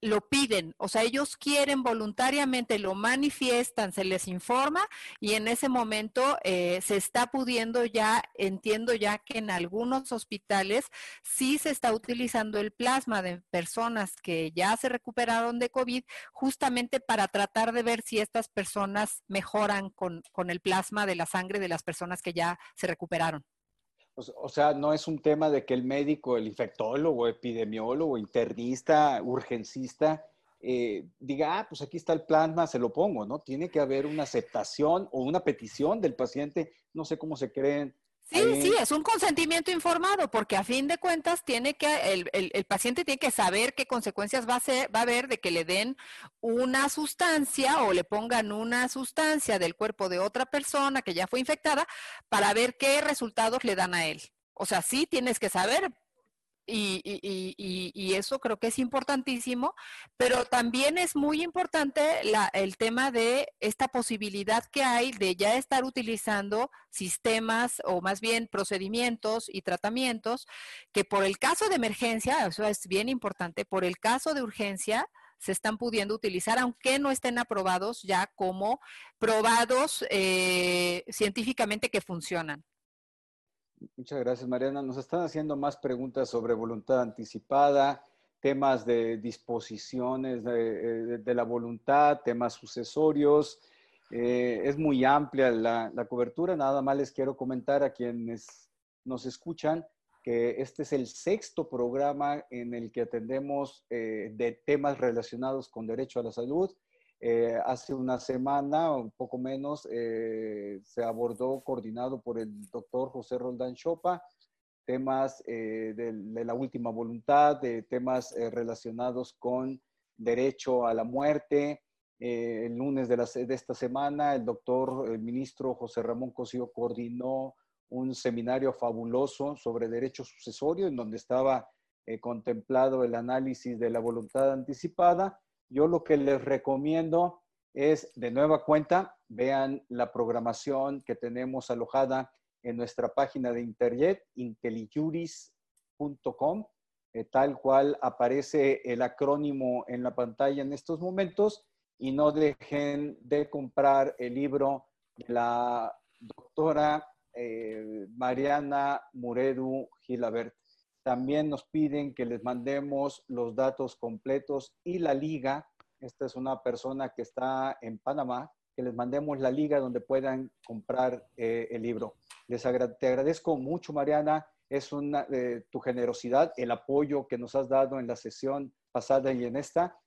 lo piden, o sea, ellos quieren voluntariamente, lo manifiestan, se les informa y en ese momento eh, se está pudiendo ya, entiendo ya que en algunos hospitales sí se está utilizando el plasma de personas que ya se recuperaron de COVID justamente para tratar de ver si estas personas mejoran con, con el plasma de la sangre de las personas que ya se recuperaron.
O sea, no es un tema de que el médico, el infectólogo, epidemiólogo, internista, urgencista, eh, diga, ah, pues aquí está el plasma, se lo pongo, ¿no? Tiene que haber una aceptación o una petición del paciente, no sé cómo se creen
Sí, sí, es un consentimiento informado, porque a fin de cuentas tiene que, el, el, paciente tiene que saber qué consecuencias va a, ser, va a haber de que le den una sustancia o le pongan una sustancia del cuerpo de otra persona que ya fue infectada para ver qué resultados le dan a él. O sea, sí tienes que saber y, eso creo que es importantísimo, pero también es muy importante el tema de esta posibilidad que hay de ya estar utilizando sistemas o más bien procedimientos y tratamientos que por el caso de emergencia, eso es bien importante, por el caso de urgencia, se están pudiendo utilizar, aunque no estén aprobados ya como probados eh, científicamente que funcionan.
Muchas gracias, Mariana. Nos están haciendo más preguntas sobre voluntad anticipada, temas de disposiciones de, eh, la voluntad, temas sucesorios. Eh, es muy amplia la, cobertura. Nada más les quiero comentar a quienes nos escuchan que este es el sexto programa en el que atendemos eh, de temas relacionados con derecho a la salud. Eh, hace una semana, un poco menos, eh, se abordó, coordinado por el doctor José Roldán Chopa, temas eh, de, la última voluntad, de temas relacionados con derecho a la muerte. el lunes de, de, esta semana, el doctor, el ministro José Ramón Cosío coordinó un seminario fabuloso sobre derecho sucesorio, en donde estaba contemplado el análisis de la voluntad anticipada yo lo que les recomiendo es, de nueva cuenta, vean la programación que tenemos alojada en nuestra página de internet, intelijuris.com. eh, tal cual aparece el acrónimo en la pantalla en estos momentos y no dejen de comprar el libro de la doctora eh, Mariana Muredu Gilabert. También nos piden que les mandemos los datos completos y la liga. Esta es una persona que está en Panamá, que les mandemos la liga donde puedan comprar eh, el libro. Les te agradezco mucho, Mariana. Es una, eh, tu generosidad, el apoyo que nos has dado en la sesión pasada y en esta.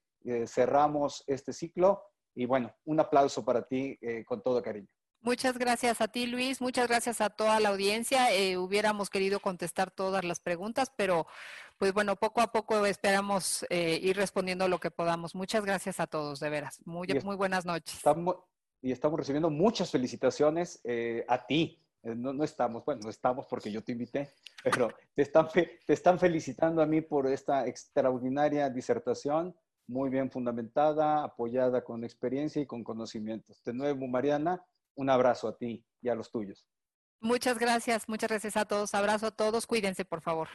cerramos este ciclo y bueno, un aplauso para ti con todo cariño.
Muchas gracias a ti, Luis. Muchas gracias a toda la audiencia. Eh, hubiéramos querido contestar todas las preguntas, pero pues bueno, poco a poco esperamos eh, ir respondiendo lo que podamos. Muchas gracias a todos, de veras. Muy, muy buenas noches.
Estamos, y estamos recibiendo muchas felicitaciones eh, a ti. No, no, estamos, bueno, no estamos porque yo te invité, pero te están, te están felicitando a mí por esta extraordinaria disertación, muy bien fundamentada, apoyada con experiencia y con conocimientos. De nuevo, Mariana, un abrazo a ti y a los tuyos.
Muchas gracias, muchas gracias a todos. Abrazo a todos. Cuídense, por favor.